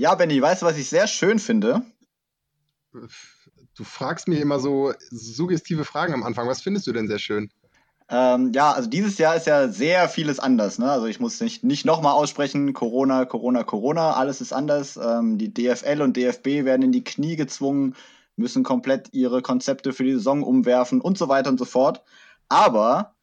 Ja, Benny, weißt du, was ich sehr schön finde? Du fragst mir immer so suggestive Fragen am Anfang. Was findest du denn sehr schön? Ähm, ja, also dieses Jahr ist ja sehr vieles anders. Ne? Also ich muss nicht, nicht nochmal aussprechen, Corona, Corona, Corona, alles ist anders. Ähm, die DFL und DFB werden in die Knie gezwungen, müssen komplett ihre Konzepte für die Saison umwerfen und so weiter und so fort. Aber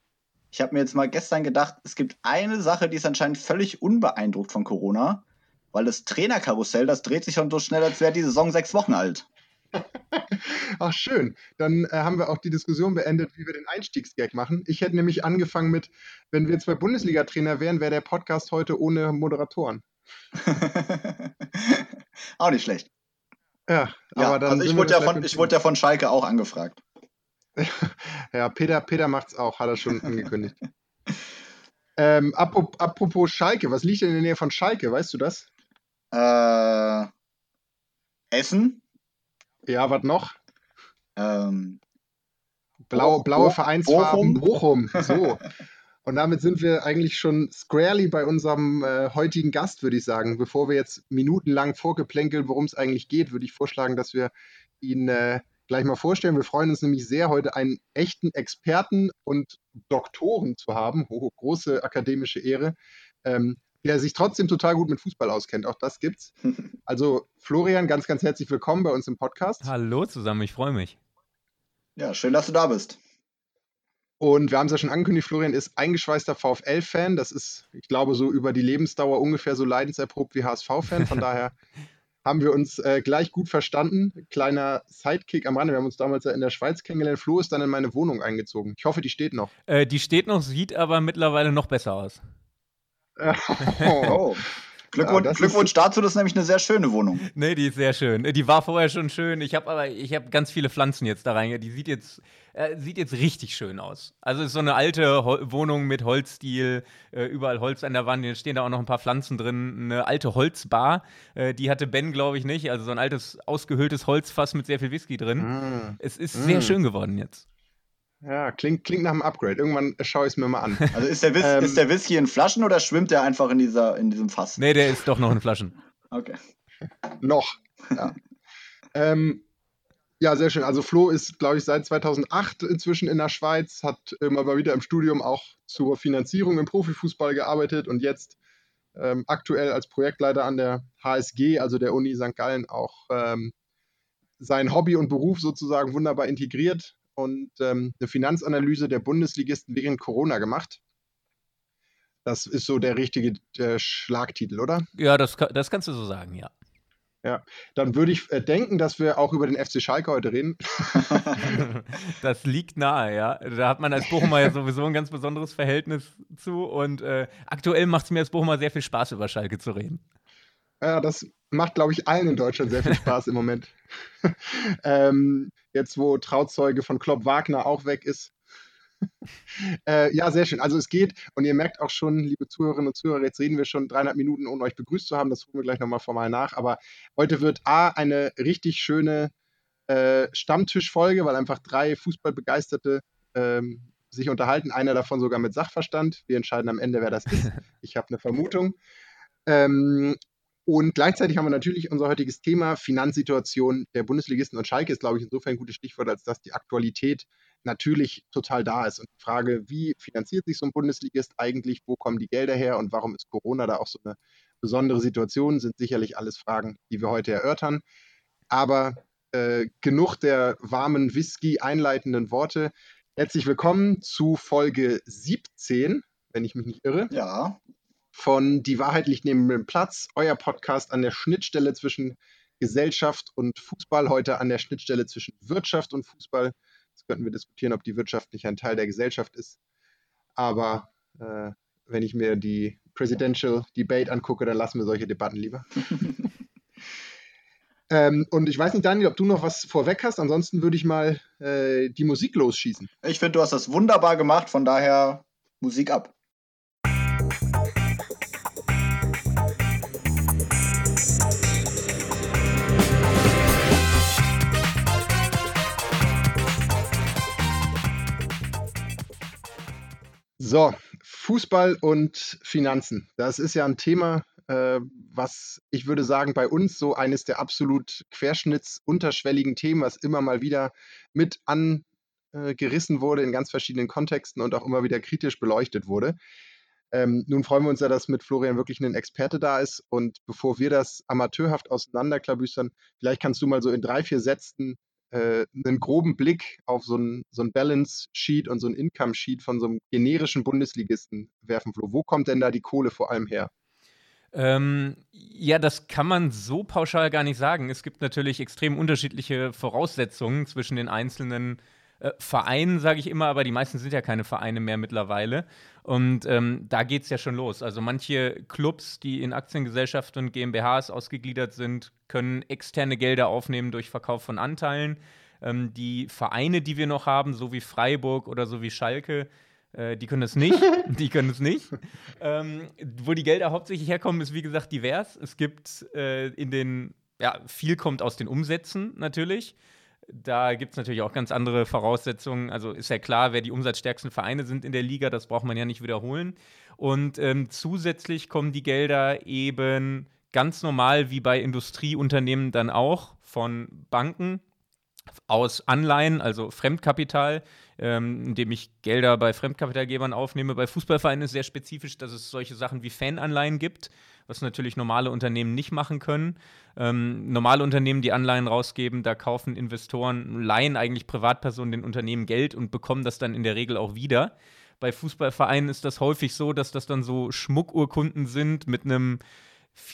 ich habe mir jetzt mal gestern gedacht, es gibt eine Sache, die ist anscheinend völlig unbeeindruckt von Corona, weil das Trainerkarussell, das dreht sich schon so schnell, als wäre die Saison sechs Wochen alt. Ach schön, dann äh, haben wir auch die Diskussion beendet, wie wir den Einstiegsgag machen. Ich hätte nämlich angefangen mit, wenn wir zwei Bundesliga-Trainer wären, wäre der Podcast heute ohne Moderatoren. auch nicht schlecht. Ja, ja aber dann. Also ich wurde, ja von, ich wurde ja von Schalke auch angefragt. ja, Peter, Peter es auch, hat er schon angekündigt. ähm, apropos, apropos Schalke, was liegt denn in der Nähe von Schalke, weißt du das? Äh, Essen? Ja, was noch? Ähm, Blau, blaue Vereinsfarben, Bochum. Bochum. So. Und damit sind wir eigentlich schon squarely bei unserem äh, heutigen Gast, würde ich sagen. Bevor wir jetzt minutenlang vorgeplänkeln, worum es eigentlich geht, würde ich vorschlagen, dass wir ihn äh, gleich mal vorstellen. Wir freuen uns nämlich sehr, heute einen echten Experten und Doktoren zu haben. Oh, große akademische Ehre. Ähm, der sich trotzdem total gut mit Fußball auskennt. Auch das gibt's. Also Florian, ganz, ganz herzlich willkommen bei uns im Podcast. Hallo zusammen, ich freue mich. Ja, schön, dass du da bist. Und wir haben es ja schon angekündigt, Florian ist eingeschweißter VfL-Fan. Das ist, ich glaube, so über die Lebensdauer ungefähr so leidenserprobt wie HSV-Fan. Von daher haben wir uns äh, gleich gut verstanden. Kleiner Sidekick am Rande. Wir haben uns damals ja in der Schweiz kennengelernt. Flo ist dann in meine Wohnung eingezogen. Ich hoffe, die steht noch. Äh, die steht noch, sieht aber mittlerweile noch besser aus. Oh. Glückwunsch, ja, Glückwunsch dazu, das ist nämlich eine sehr schöne Wohnung. Nee, die ist sehr schön. Die war vorher schon schön. Ich habe aber ich habe ganz viele Pflanzen jetzt da rein. Die sieht jetzt äh, sieht jetzt richtig schön aus. Also es ist so eine alte Hol Wohnung mit Holzstil, äh, überall Holz an der Wand. Hier stehen da auch noch ein paar Pflanzen drin. Eine alte Holzbar, äh, die hatte Ben, glaube ich, nicht. Also so ein altes ausgehöhltes Holzfass mit sehr viel Whisky drin. Mm. Es ist mm. sehr schön geworden jetzt. Ja, klingt, klingt nach einem Upgrade. Irgendwann schaue ich es mir mal an. Also ist der, Whis ähm, ist der Whisky in Flaschen oder schwimmt der einfach in, dieser, in diesem Fass? Nee, der ist doch noch in Flaschen. Okay. noch. Ja. ähm, ja, sehr schön. Also Flo ist, glaube ich, seit 2008 inzwischen in der Schweiz, hat immer mal wieder im Studium auch zur Finanzierung im Profifußball gearbeitet und jetzt ähm, aktuell als Projektleiter an der HSG, also der Uni St. Gallen, auch ähm, sein Hobby und Beruf sozusagen wunderbar integriert und ähm, eine Finanzanalyse der Bundesligisten während Corona gemacht. Das ist so der richtige der Schlagtitel, oder? Ja, das, das kannst du so sagen, ja. Ja, dann würde ich äh, denken, dass wir auch über den FC Schalke heute reden. das liegt nahe, ja. Da hat man als Bochumer ja sowieso ein ganz besonderes Verhältnis zu und äh, aktuell macht es mir als Bochumer sehr viel Spaß, über Schalke zu reden. Ja, das macht, glaube ich, allen in Deutschland sehr viel Spaß im Moment. ähm, jetzt, wo Trauzeuge von Klopp Wagner auch weg ist. äh, ja, sehr schön. Also es geht, und ihr merkt auch schon, liebe Zuhörerinnen und Zuhörer, jetzt reden wir schon 300 Minuten, ohne euch begrüßt zu haben. Das holen wir gleich nochmal formal nach. Aber heute wird A, eine richtig schöne äh, Stammtischfolge, weil einfach drei Fußballbegeisterte ähm, sich unterhalten. Einer davon sogar mit Sachverstand. Wir entscheiden am Ende, wer das ist. Ich habe eine Vermutung. Ähm, und gleichzeitig haben wir natürlich unser heutiges Thema Finanzsituation der Bundesligisten und Schalke ist, glaube ich, insofern ein gutes Stichwort, als dass die Aktualität natürlich total da ist. Und die Frage, wie finanziert sich so ein Bundesligist eigentlich, wo kommen die Gelder her und warum ist Corona da auch so eine besondere Situation, sind sicherlich alles Fragen, die wir heute erörtern. Aber äh, genug der warmen Whisky einleitenden Worte. Herzlich willkommen zu Folge 17, wenn ich mich nicht irre. Ja von Die Wahrheit liegt neben dem Platz, euer Podcast an der Schnittstelle zwischen Gesellschaft und Fußball, heute an der Schnittstelle zwischen Wirtschaft und Fußball. Jetzt könnten wir diskutieren, ob die Wirtschaft nicht ein Teil der Gesellschaft ist. Aber äh, wenn ich mir die Presidential Debate angucke, dann lassen wir solche Debatten lieber. ähm, und ich weiß nicht, Daniel, ob du noch was vorweg hast. Ansonsten würde ich mal äh, die Musik losschießen. Ich finde, du hast das wunderbar gemacht. Von daher Musik ab. So, Fußball und Finanzen. Das ist ja ein Thema, äh, was ich würde sagen, bei uns so eines der absolut querschnittsunterschwelligen Themen, was immer mal wieder mit angerissen wurde in ganz verschiedenen Kontexten und auch immer wieder kritisch beleuchtet wurde. Ähm, nun freuen wir uns ja, dass mit Florian wirklich ein Experte da ist. Und bevor wir das amateurhaft auseinanderklabüstern, vielleicht kannst du mal so in drei, vier Sätzen äh, einen groben Blick auf so ein, so ein Balance-Sheet und so ein Income-Sheet von so einem generischen Bundesligisten werfen, Flo. Wo kommt denn da die Kohle vor allem her? Ähm, ja, das kann man so pauschal gar nicht sagen. Es gibt natürlich extrem unterschiedliche Voraussetzungen zwischen den einzelnen äh, Vereinen, sage ich immer, aber die meisten sind ja keine Vereine mehr mittlerweile. Und ähm, da geht es ja schon los. Also manche Clubs, die in Aktiengesellschaften und GmbHs ausgegliedert sind, können externe Gelder aufnehmen durch Verkauf von Anteilen. Ähm, die Vereine, die wir noch haben, so wie Freiburg oder so wie Schalke, äh, die können das nicht. die können es nicht. Ähm, wo die Gelder hauptsächlich herkommen, ist wie gesagt divers. Es gibt äh, in den, ja, viel kommt aus den Umsätzen natürlich. Da gibt es natürlich auch ganz andere Voraussetzungen. Also ist ja klar, wer die umsatzstärksten Vereine sind in der Liga, das braucht man ja nicht wiederholen. Und ähm, zusätzlich kommen die Gelder eben ganz normal wie bei Industrieunternehmen dann auch von Banken aus Anleihen, also Fremdkapital, ähm, indem ich Gelder bei Fremdkapitalgebern aufnehme. Bei Fußballvereinen ist es sehr spezifisch, dass es solche Sachen wie Fananleihen gibt, was natürlich normale Unternehmen nicht machen können. Ähm, normale Unternehmen, die Anleihen rausgeben, da kaufen Investoren, leihen eigentlich Privatpersonen den Unternehmen Geld und bekommen das dann in der Regel auch wieder. Bei Fußballvereinen ist das häufig so, dass das dann so Schmuckurkunden sind mit einem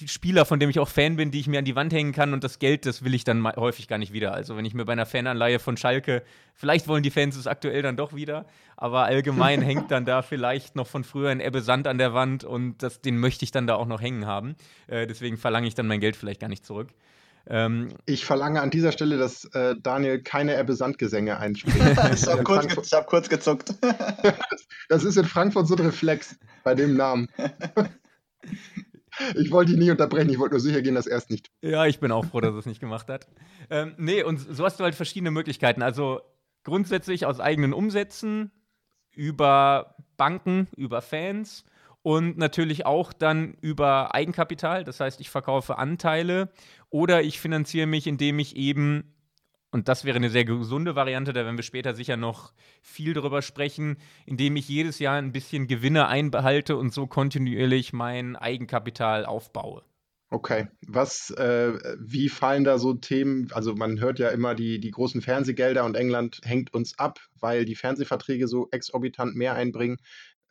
Spieler, von dem ich auch Fan bin, die ich mir an die Wand hängen kann und das Geld, das will ich dann häufig gar nicht wieder. Also wenn ich mir bei einer Fananleihe von Schalke, vielleicht wollen die Fans es aktuell dann doch wieder, aber allgemein hängt dann da vielleicht noch von früher ein Ebbe Sand an der Wand und das, den möchte ich dann da auch noch hängen haben. Äh, deswegen verlange ich dann mein Geld vielleicht gar nicht zurück. Ähm, ich verlange an dieser Stelle, dass äh, Daniel keine Ebbe Sand-Gesänge einspricht. ich habe kurz, hab kurz gezuckt. das ist in Frankfurt so ein Reflex bei dem Namen. Ich wollte dich nie unterbrechen, ich wollte nur sicher gehen, dass er es nicht. Ja, ich bin auch froh, dass er es nicht gemacht hat. Ähm, nee, und so hast du halt verschiedene Möglichkeiten. Also grundsätzlich aus eigenen Umsätzen, über Banken, über Fans und natürlich auch dann über Eigenkapital. Das heißt, ich verkaufe Anteile oder ich finanziere mich, indem ich eben und das wäre eine sehr gesunde Variante, da werden wir später sicher noch viel drüber sprechen, indem ich jedes Jahr ein bisschen Gewinne einbehalte und so kontinuierlich mein Eigenkapital aufbaue. Okay, was, äh, wie fallen da so Themen, also man hört ja immer, die, die großen Fernsehgelder und England hängt uns ab, weil die Fernsehverträge so exorbitant mehr einbringen.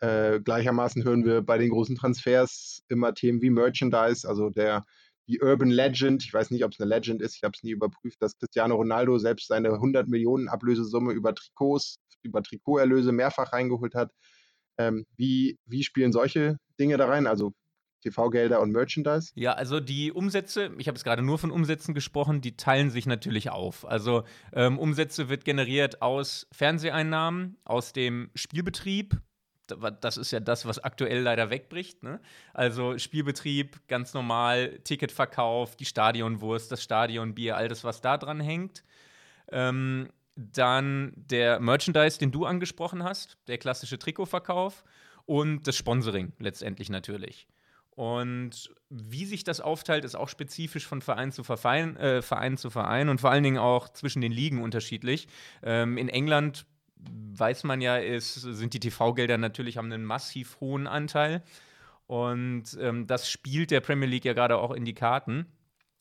Äh, gleichermaßen hören wir bei den großen Transfers immer Themen wie Merchandise, also der die Urban Legend, ich weiß nicht, ob es eine Legend ist, ich habe es nie überprüft, dass Cristiano Ronaldo selbst seine 100 Millionen Ablösesumme über Trikots, über Trikoterlöse mehrfach reingeholt hat. Ähm, wie, wie spielen solche Dinge da rein? Also TV-Gelder und Merchandise? Ja, also die Umsätze, ich habe es gerade nur von Umsätzen gesprochen, die teilen sich natürlich auf. Also ähm, Umsätze wird generiert aus Fernseheinnahmen, aus dem Spielbetrieb, das ist ja das, was aktuell leider wegbricht. Ne? Also Spielbetrieb, ganz normal, Ticketverkauf, die Stadionwurst, das Stadionbier, all das, was da dran hängt. Ähm, dann der Merchandise, den du angesprochen hast, der klassische Trikotverkauf und das Sponsoring letztendlich natürlich. Und wie sich das aufteilt, ist auch spezifisch von Verein zu Verein, äh, Verein zu Verein und vor allen Dingen auch zwischen den Ligen unterschiedlich. Ähm, in England weiß man ja, ist, sind die TV-Gelder natürlich, haben einen massiv hohen Anteil. Und ähm, das spielt der Premier League ja gerade auch in die Karten.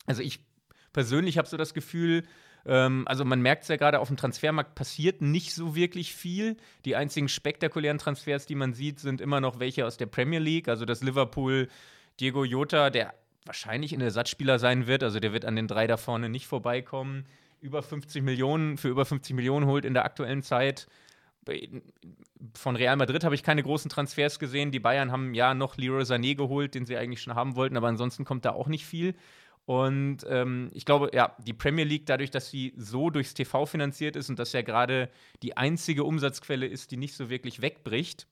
Also ich persönlich habe so das Gefühl, ähm, also man merkt es ja gerade auf dem Transfermarkt passiert nicht so wirklich viel. Die einzigen spektakulären Transfers, die man sieht, sind immer noch welche aus der Premier League. Also das Liverpool Diego Jota, der wahrscheinlich ein Ersatzspieler sein wird. Also der wird an den drei da vorne nicht vorbeikommen über 50 Millionen, für über 50 Millionen holt in der aktuellen Zeit. Von Real Madrid habe ich keine großen Transfers gesehen. Die Bayern haben ja noch Leroy Sané geholt, den sie eigentlich schon haben wollten, aber ansonsten kommt da auch nicht viel. Und ähm, ich glaube, ja, die Premier League, dadurch, dass sie so durchs TV finanziert ist und das ja gerade die einzige Umsatzquelle ist, die nicht so wirklich wegbricht,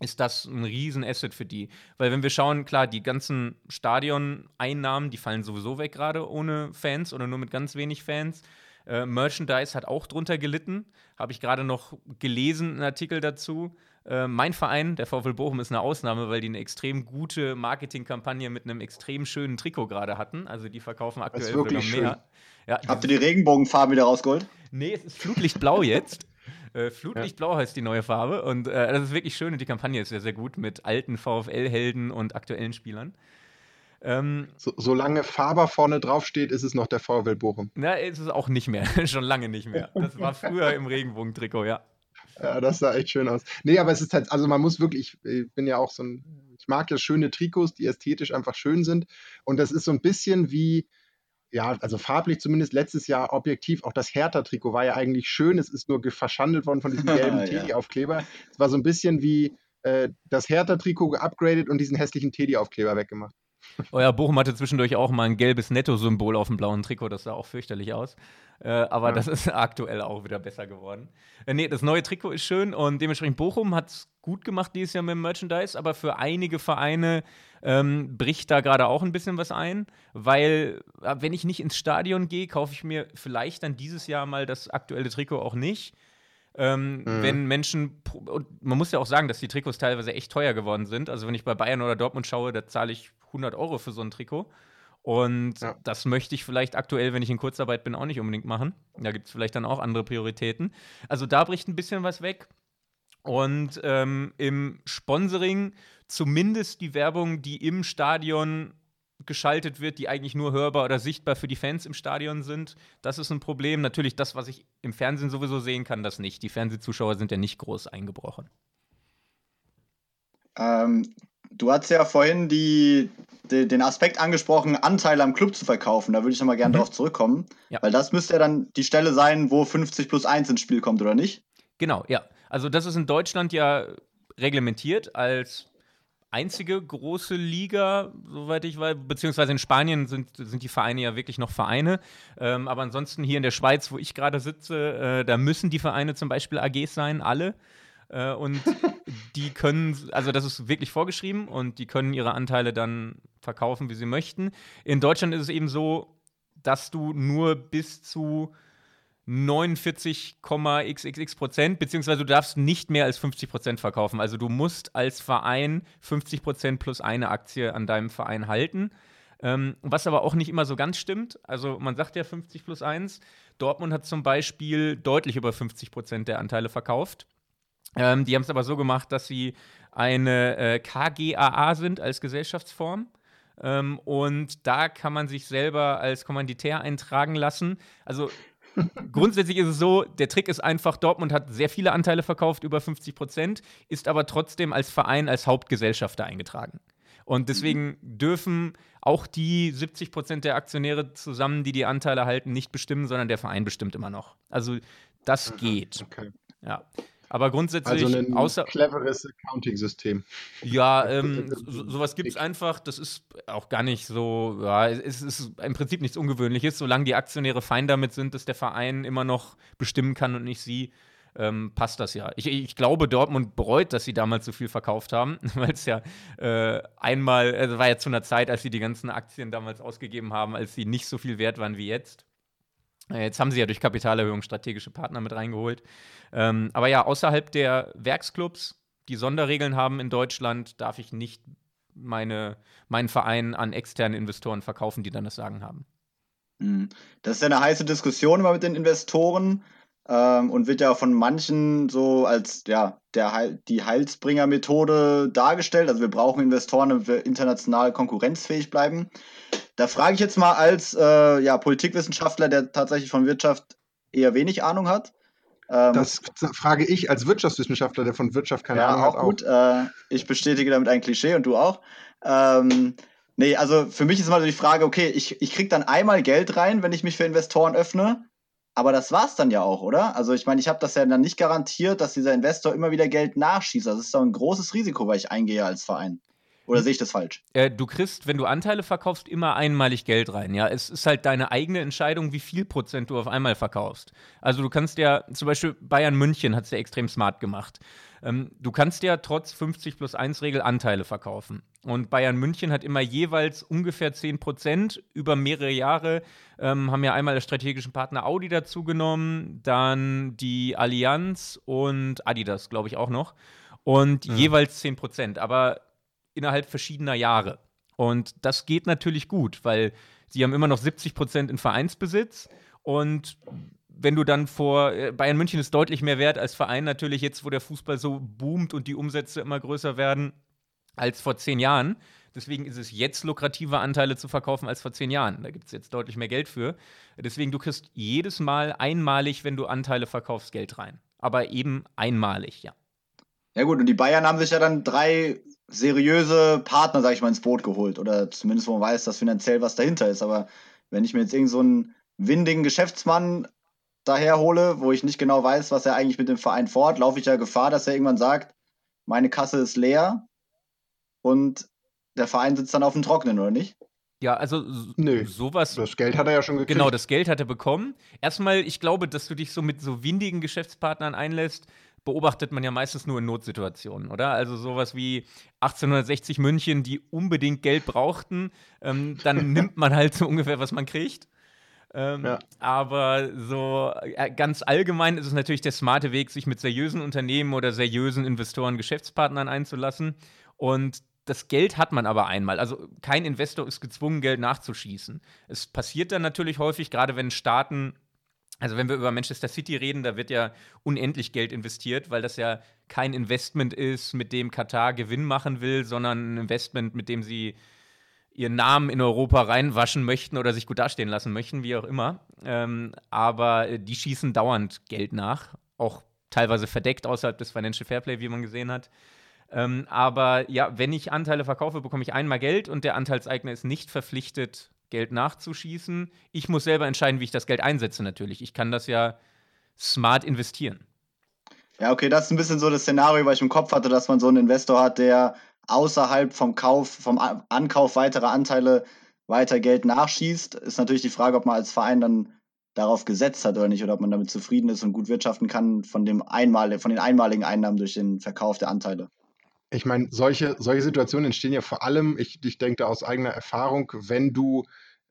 ist das ein Riesenasset für die. Weil wenn wir schauen, klar, die ganzen Stadioneinnahmen, die fallen sowieso weg gerade ohne Fans oder nur mit ganz wenig Fans. Äh, Merchandise hat auch drunter gelitten. Habe ich gerade noch gelesen, einen Artikel dazu. Äh, mein Verein, der VfL Bochum, ist eine Ausnahme, weil die eine extrem gute Marketingkampagne mit einem extrem schönen Trikot gerade hatten. Also die verkaufen aktuell sogar mehr. Ja, Habt ihr die Regenbogenfarbe wieder rausgeholt? Nee, es ist Flutlichtblau jetzt. Äh, Flutlichtblau ja. heißt die neue Farbe und äh, das ist wirklich schön und die Kampagne ist sehr, sehr gut mit alten VfL-Helden und aktuellen Spielern. Ähm, so, solange Faber vorne draufsteht, ist es noch der VfL Bochum. Na, ist es auch nicht mehr. Schon lange nicht mehr. Das war früher im Regenbogentrikot, ja. Ja, das sah echt schön aus. Nee, aber es ist halt, also man muss wirklich, ich bin ja auch so ein, ich mag ja schöne Trikots, die ästhetisch einfach schön sind. Und das ist so ein bisschen wie, ja, also farblich zumindest letztes Jahr objektiv, auch das Hertha-Trikot war ja eigentlich schön. Es ist nur verschandelt worden von diesem gelben. Teddy-Aufkleber. Es war so ein bisschen wie äh, das Hertha-Trikot geupgradet und diesen hässlichen Teddy-Aufkleber weggemacht. Euer Bochum hatte zwischendurch auch mal ein gelbes Netto-Symbol auf dem blauen Trikot, das sah auch fürchterlich aus. Äh, aber ja. das ist aktuell auch wieder besser geworden. Äh, nee, das neue Trikot ist schön und dementsprechend Bochum hat es gut gemacht dieses Jahr mit dem Merchandise, aber für einige Vereine ähm, bricht da gerade auch ein bisschen was ein, weil äh, wenn ich nicht ins Stadion gehe, kaufe ich mir vielleicht dann dieses Jahr mal das aktuelle Trikot auch nicht. Ähm, mhm. Wenn Menschen, und man muss ja auch sagen, dass die Trikots teilweise echt teuer geworden sind. Also, wenn ich bei Bayern oder Dortmund schaue, da zahle ich 100 Euro für so ein Trikot. Und ja. das möchte ich vielleicht aktuell, wenn ich in Kurzarbeit bin, auch nicht unbedingt machen. Da gibt es vielleicht dann auch andere Prioritäten. Also da bricht ein bisschen was weg. Und ähm, im Sponsoring zumindest die Werbung, die im Stadion geschaltet wird, die eigentlich nur hörbar oder sichtbar für die Fans im Stadion sind. Das ist ein Problem. Natürlich das, was ich im Fernsehen sowieso sehen kann, das nicht. Die Fernsehzuschauer sind ja nicht groß eingebrochen. Ähm, Du hast ja vorhin die, die, den Aspekt angesprochen, Anteile am Club zu verkaufen. Da würde ich nochmal gerne mhm. drauf zurückkommen. Ja. Weil das müsste ja dann die Stelle sein, wo 50 plus 1 ins Spiel kommt, oder nicht? Genau, ja. Also das ist in Deutschland ja reglementiert als einzige große Liga, soweit ich weiß, beziehungsweise in Spanien sind, sind die Vereine ja wirklich noch Vereine. Ähm, aber ansonsten hier in der Schweiz, wo ich gerade sitze, äh, da müssen die Vereine zum Beispiel AGs sein, alle. Äh, und die können, also das ist wirklich vorgeschrieben und die können ihre Anteile dann verkaufen, wie sie möchten. In Deutschland ist es eben so, dass du nur bis zu 49,xxx Prozent, beziehungsweise du darfst nicht mehr als 50 Prozent verkaufen. Also du musst als Verein 50 Prozent plus eine Aktie an deinem Verein halten. Ähm, was aber auch nicht immer so ganz stimmt. Also man sagt ja 50 plus 1. Dortmund hat zum Beispiel deutlich über 50 Prozent der Anteile verkauft. Ähm, die haben es aber so gemacht, dass sie eine äh, KGAA sind als Gesellschaftsform. Ähm, und da kann man sich selber als Kommanditär eintragen lassen. Also grundsätzlich ist es so, der Trick ist einfach, Dortmund hat sehr viele Anteile verkauft, über 50 Prozent, ist aber trotzdem als Verein, als Hauptgesellschafter eingetragen. Und deswegen dürfen auch die 70 Prozent der Aktionäre zusammen, die die Anteile halten, nicht bestimmen, sondern der Verein bestimmt immer noch. Also das geht. Okay. Ja. Aber grundsätzlich. Also ein außer, cleveres Accounting-System. Ja, ähm, so, sowas gibt es einfach. Das ist auch gar nicht so. Ja, es ist im Prinzip nichts Ungewöhnliches, solange die Aktionäre fein damit sind, dass der Verein immer noch bestimmen kann und nicht sie. Ähm, passt das ja. Ich, ich, glaube, Dortmund bereut, dass sie damals so viel verkauft haben, weil es ja äh, einmal, also war ja zu einer Zeit, als sie die ganzen Aktien damals ausgegeben haben, als sie nicht so viel wert waren wie jetzt. Jetzt haben sie ja durch Kapitalerhöhung strategische Partner mit reingeholt. Ähm, aber ja, außerhalb der Werksclubs, die Sonderregeln haben in Deutschland, darf ich nicht meine, meinen Verein an externe Investoren verkaufen, die dann das Sagen haben. Hm. Das ist ja eine heiße Diskussion immer mit den Investoren ähm, und wird ja von manchen so als ja, der Heil, die Heilsbringer-Methode dargestellt. Also wir brauchen Investoren, damit wir international konkurrenzfähig bleiben. Da frage ich jetzt mal als äh, ja, Politikwissenschaftler, der tatsächlich von Wirtschaft eher wenig Ahnung hat. Ähm, das frage ich als Wirtschaftswissenschaftler, der von Wirtschaft keine ja, Ahnung auch hat. Gut. Auch. Äh, ich bestätige damit ein Klischee und du auch. Ähm, nee, also für mich ist immer so die Frage, okay, ich, ich kriege dann einmal Geld rein, wenn ich mich für Investoren öffne. Aber das war es dann ja auch, oder? Also ich meine, ich habe das ja dann nicht garantiert, dass dieser Investor immer wieder Geld nachschießt. Das ist doch ein großes Risiko, weil ich eingehe als Verein. Oder sehe ich das falsch? Äh, du kriegst, wenn du Anteile verkaufst, immer einmalig Geld rein. Ja, es ist halt deine eigene Entscheidung, wie viel Prozent du auf einmal verkaufst. Also du kannst ja, zum Beispiel Bayern München hat es ja extrem smart gemacht. Ähm, du kannst ja trotz 50 plus 1 Regel Anteile verkaufen. Und Bayern München hat immer jeweils ungefähr 10 Prozent über mehrere Jahre. Ähm, haben ja einmal der strategischen Partner Audi dazu genommen, dann die Allianz und Adidas, glaube ich, auch noch. Und mhm. jeweils 10 Prozent, aber innerhalb verschiedener Jahre. Und das geht natürlich gut, weil sie haben immer noch 70 Prozent in Vereinsbesitz. Und wenn du dann vor, äh, Bayern München ist deutlich mehr wert als Verein natürlich jetzt, wo der Fußball so boomt und die Umsätze immer größer werden als vor zehn Jahren. Deswegen ist es jetzt lukrativer, Anteile zu verkaufen als vor zehn Jahren. Da gibt es jetzt deutlich mehr Geld für. Deswegen, du kriegst jedes Mal einmalig, wenn du Anteile verkaufst, Geld rein. Aber eben einmalig, ja. Ja gut, und die Bayern haben sich ja dann drei seriöse Partner, sag ich mal, ins Boot geholt. Oder zumindest, wo man weiß, dass finanziell was dahinter ist. Aber wenn ich mir jetzt irgendeinen so windigen Geschäftsmann daher hole, wo ich nicht genau weiß, was er eigentlich mit dem Verein fort, laufe ich ja Gefahr, dass er irgendwann sagt, meine Kasse ist leer, und der Verein sitzt dann auf dem Trockenen, oder nicht? Ja, also Nö, sowas. Das Geld hat er ja schon gekriegt. Genau, das Geld hat er bekommen. Erstmal, ich glaube, dass du dich so mit so windigen Geschäftspartnern einlässt, beobachtet man ja meistens nur in Notsituationen, oder? Also sowas wie 1860 München, die unbedingt Geld brauchten, ähm, dann nimmt man halt so ungefähr, was man kriegt. Ähm, ja. Aber so äh, ganz allgemein ist es natürlich der smarte Weg, sich mit seriösen Unternehmen oder seriösen Investoren, Geschäftspartnern einzulassen. Und das Geld hat man aber einmal. Also kein Investor ist gezwungen, Geld nachzuschießen. Es passiert dann natürlich häufig, gerade wenn Staaten, also wenn wir über Manchester City reden, da wird ja unendlich Geld investiert, weil das ja kein Investment ist, mit dem Katar Gewinn machen will, sondern ein Investment, mit dem sie ihren Namen in Europa reinwaschen möchten oder sich gut dastehen lassen möchten, wie auch immer. Ähm, aber die schießen dauernd Geld nach, auch teilweise verdeckt außerhalb des Financial Fairplay, wie man gesehen hat. Ähm, aber ja, wenn ich Anteile verkaufe, bekomme ich einmal Geld und der Anteilseigner ist nicht verpflichtet, Geld nachzuschießen. Ich muss selber entscheiden, wie ich das Geld einsetze, natürlich. Ich kann das ja smart investieren. Ja, okay, das ist ein bisschen so das Szenario, was ich im Kopf hatte, dass man so einen Investor hat, der außerhalb vom Kauf, vom Ankauf weiterer Anteile weiter Geld nachschießt. Ist natürlich die Frage, ob man als Verein dann darauf gesetzt hat oder nicht, oder ob man damit zufrieden ist und gut wirtschaften kann von, dem einmal, von den einmaligen Einnahmen durch den Verkauf der Anteile ich meine, solche, solche Situationen entstehen ja vor allem, ich, ich denke da aus eigener Erfahrung, wenn du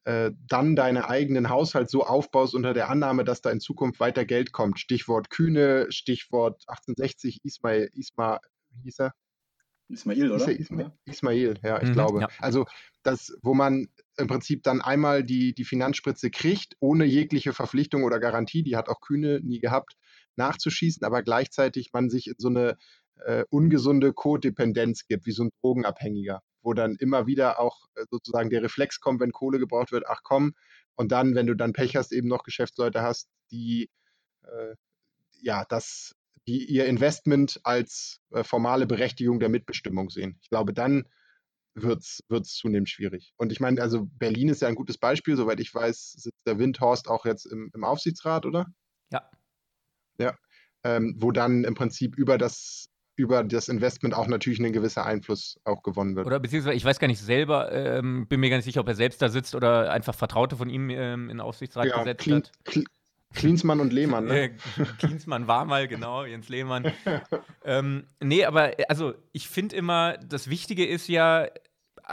äh, dann deinen eigenen Haushalt so aufbaust unter der Annahme, dass da in Zukunft weiter Geld kommt. Stichwort Kühne, Stichwort 1860, Ismail, Isma, hieß er? Ismail, oder? Ismail, Ismail, ja, ich mhm, glaube. Ja. Also, das, wo man im Prinzip dann einmal die, die Finanzspritze kriegt, ohne jegliche Verpflichtung oder Garantie, die hat auch Kühne nie gehabt, nachzuschießen, aber gleichzeitig man sich in so eine äh, ungesunde Codependenz gibt, wie so ein Drogenabhängiger, wo dann immer wieder auch äh, sozusagen der Reflex kommt, wenn Kohle gebraucht wird, ach komm, und dann, wenn du dann Pech hast, eben noch Geschäftsleute hast, die äh, ja das, die ihr Investment als äh, formale Berechtigung der Mitbestimmung sehen. Ich glaube, dann wird es zunehmend schwierig. Und ich meine, also Berlin ist ja ein gutes Beispiel, soweit ich weiß, sitzt der Windhorst auch jetzt im, im Aufsichtsrat, oder? Ja. Ja. Ähm, wo dann im Prinzip über das über das Investment auch natürlich ein gewisser Einfluss auch gewonnen wird. Oder beziehungsweise, ich weiß gar nicht selber, ähm, bin mir gar nicht sicher, ob er selbst da sitzt oder einfach Vertraute von ihm ähm, in Aufsichtsrat ja, gesetzt Clean, hat. Klinsmann und Lehmann, ne? Äh, Klinsmann war mal, genau, Jens Lehmann. ähm, nee, aber also ich finde immer, das Wichtige ist ja,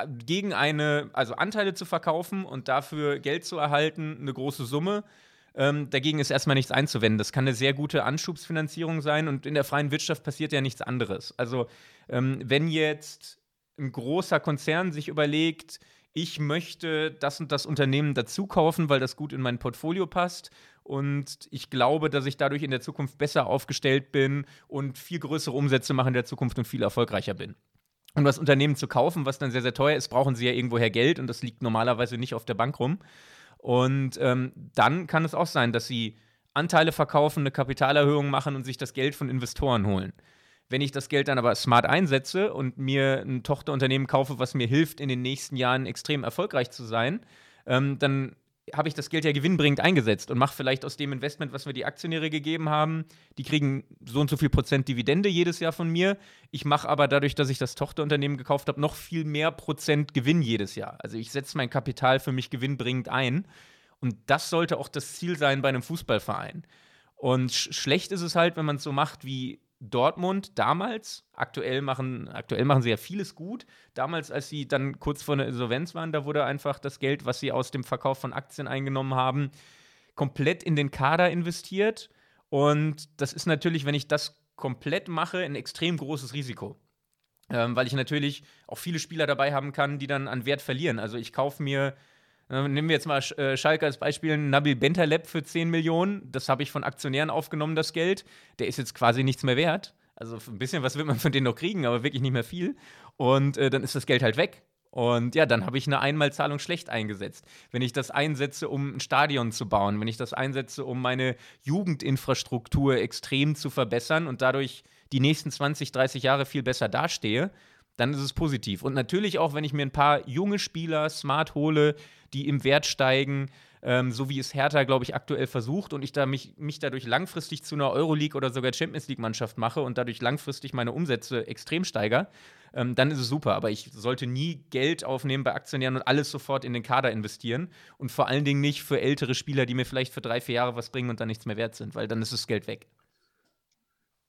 gegen eine, also Anteile zu verkaufen und dafür Geld zu erhalten, eine große Summe. Ähm, dagegen ist erstmal nichts einzuwenden. Das kann eine sehr gute Anschubsfinanzierung sein und in der freien Wirtschaft passiert ja nichts anderes. Also, ähm, wenn jetzt ein großer Konzern sich überlegt, ich möchte das und das Unternehmen dazu kaufen, weil das gut in mein Portfolio passt und ich glaube, dass ich dadurch in der Zukunft besser aufgestellt bin und viel größere Umsätze mache in der Zukunft und viel erfolgreicher bin. Um das Unternehmen zu kaufen, was dann sehr, sehr teuer ist, brauchen sie ja irgendwoher Geld und das liegt normalerweise nicht auf der Bank rum. Und ähm, dann kann es auch sein, dass sie Anteile verkaufen, eine Kapitalerhöhung machen und sich das Geld von Investoren holen. Wenn ich das Geld dann aber smart einsetze und mir ein Tochterunternehmen kaufe, was mir hilft, in den nächsten Jahren extrem erfolgreich zu sein, ähm, dann habe ich das Geld ja gewinnbringend eingesetzt und mache vielleicht aus dem Investment, was mir die Aktionäre gegeben haben, die kriegen so und so viel Prozent Dividende jedes Jahr von mir. Ich mache aber dadurch, dass ich das Tochterunternehmen gekauft habe, noch viel mehr Prozent Gewinn jedes Jahr. Also ich setze mein Kapital für mich gewinnbringend ein. Und das sollte auch das Ziel sein bei einem Fußballverein. Und sch schlecht ist es halt, wenn man es so macht wie Dortmund damals, aktuell machen, aktuell machen sie ja vieles gut. Damals, als sie dann kurz vor der Insolvenz waren, da wurde einfach das Geld, was sie aus dem Verkauf von Aktien eingenommen haben, komplett in den Kader investiert. Und das ist natürlich, wenn ich das komplett mache, ein extrem großes Risiko. Ähm, weil ich natürlich auch viele Spieler dabei haben kann, die dann an Wert verlieren. Also ich kaufe mir Nehmen wir jetzt mal äh, Schalke als Beispiel, Nabil Bentaleb für 10 Millionen. Das habe ich von Aktionären aufgenommen, das Geld. Der ist jetzt quasi nichts mehr wert. Also ein bisschen was wird man von denen noch kriegen, aber wirklich nicht mehr viel. Und äh, dann ist das Geld halt weg. Und ja, dann habe ich eine Einmalzahlung schlecht eingesetzt. Wenn ich das einsetze, um ein Stadion zu bauen, wenn ich das einsetze, um meine Jugendinfrastruktur extrem zu verbessern und dadurch die nächsten 20, 30 Jahre viel besser dastehe, dann ist es positiv. Und natürlich auch, wenn ich mir ein paar junge Spieler smart hole, die im Wert steigen, ähm, so wie es Hertha, glaube ich, aktuell versucht und ich da mich, mich dadurch langfristig zu einer Euroleague oder sogar Champions League-Mannschaft mache und dadurch langfristig meine Umsätze extrem steigere, ähm, dann ist es super. Aber ich sollte nie Geld aufnehmen bei Aktionären und alles sofort in den Kader investieren und vor allen Dingen nicht für ältere Spieler, die mir vielleicht für drei, vier Jahre was bringen und dann nichts mehr wert sind, weil dann ist das Geld weg.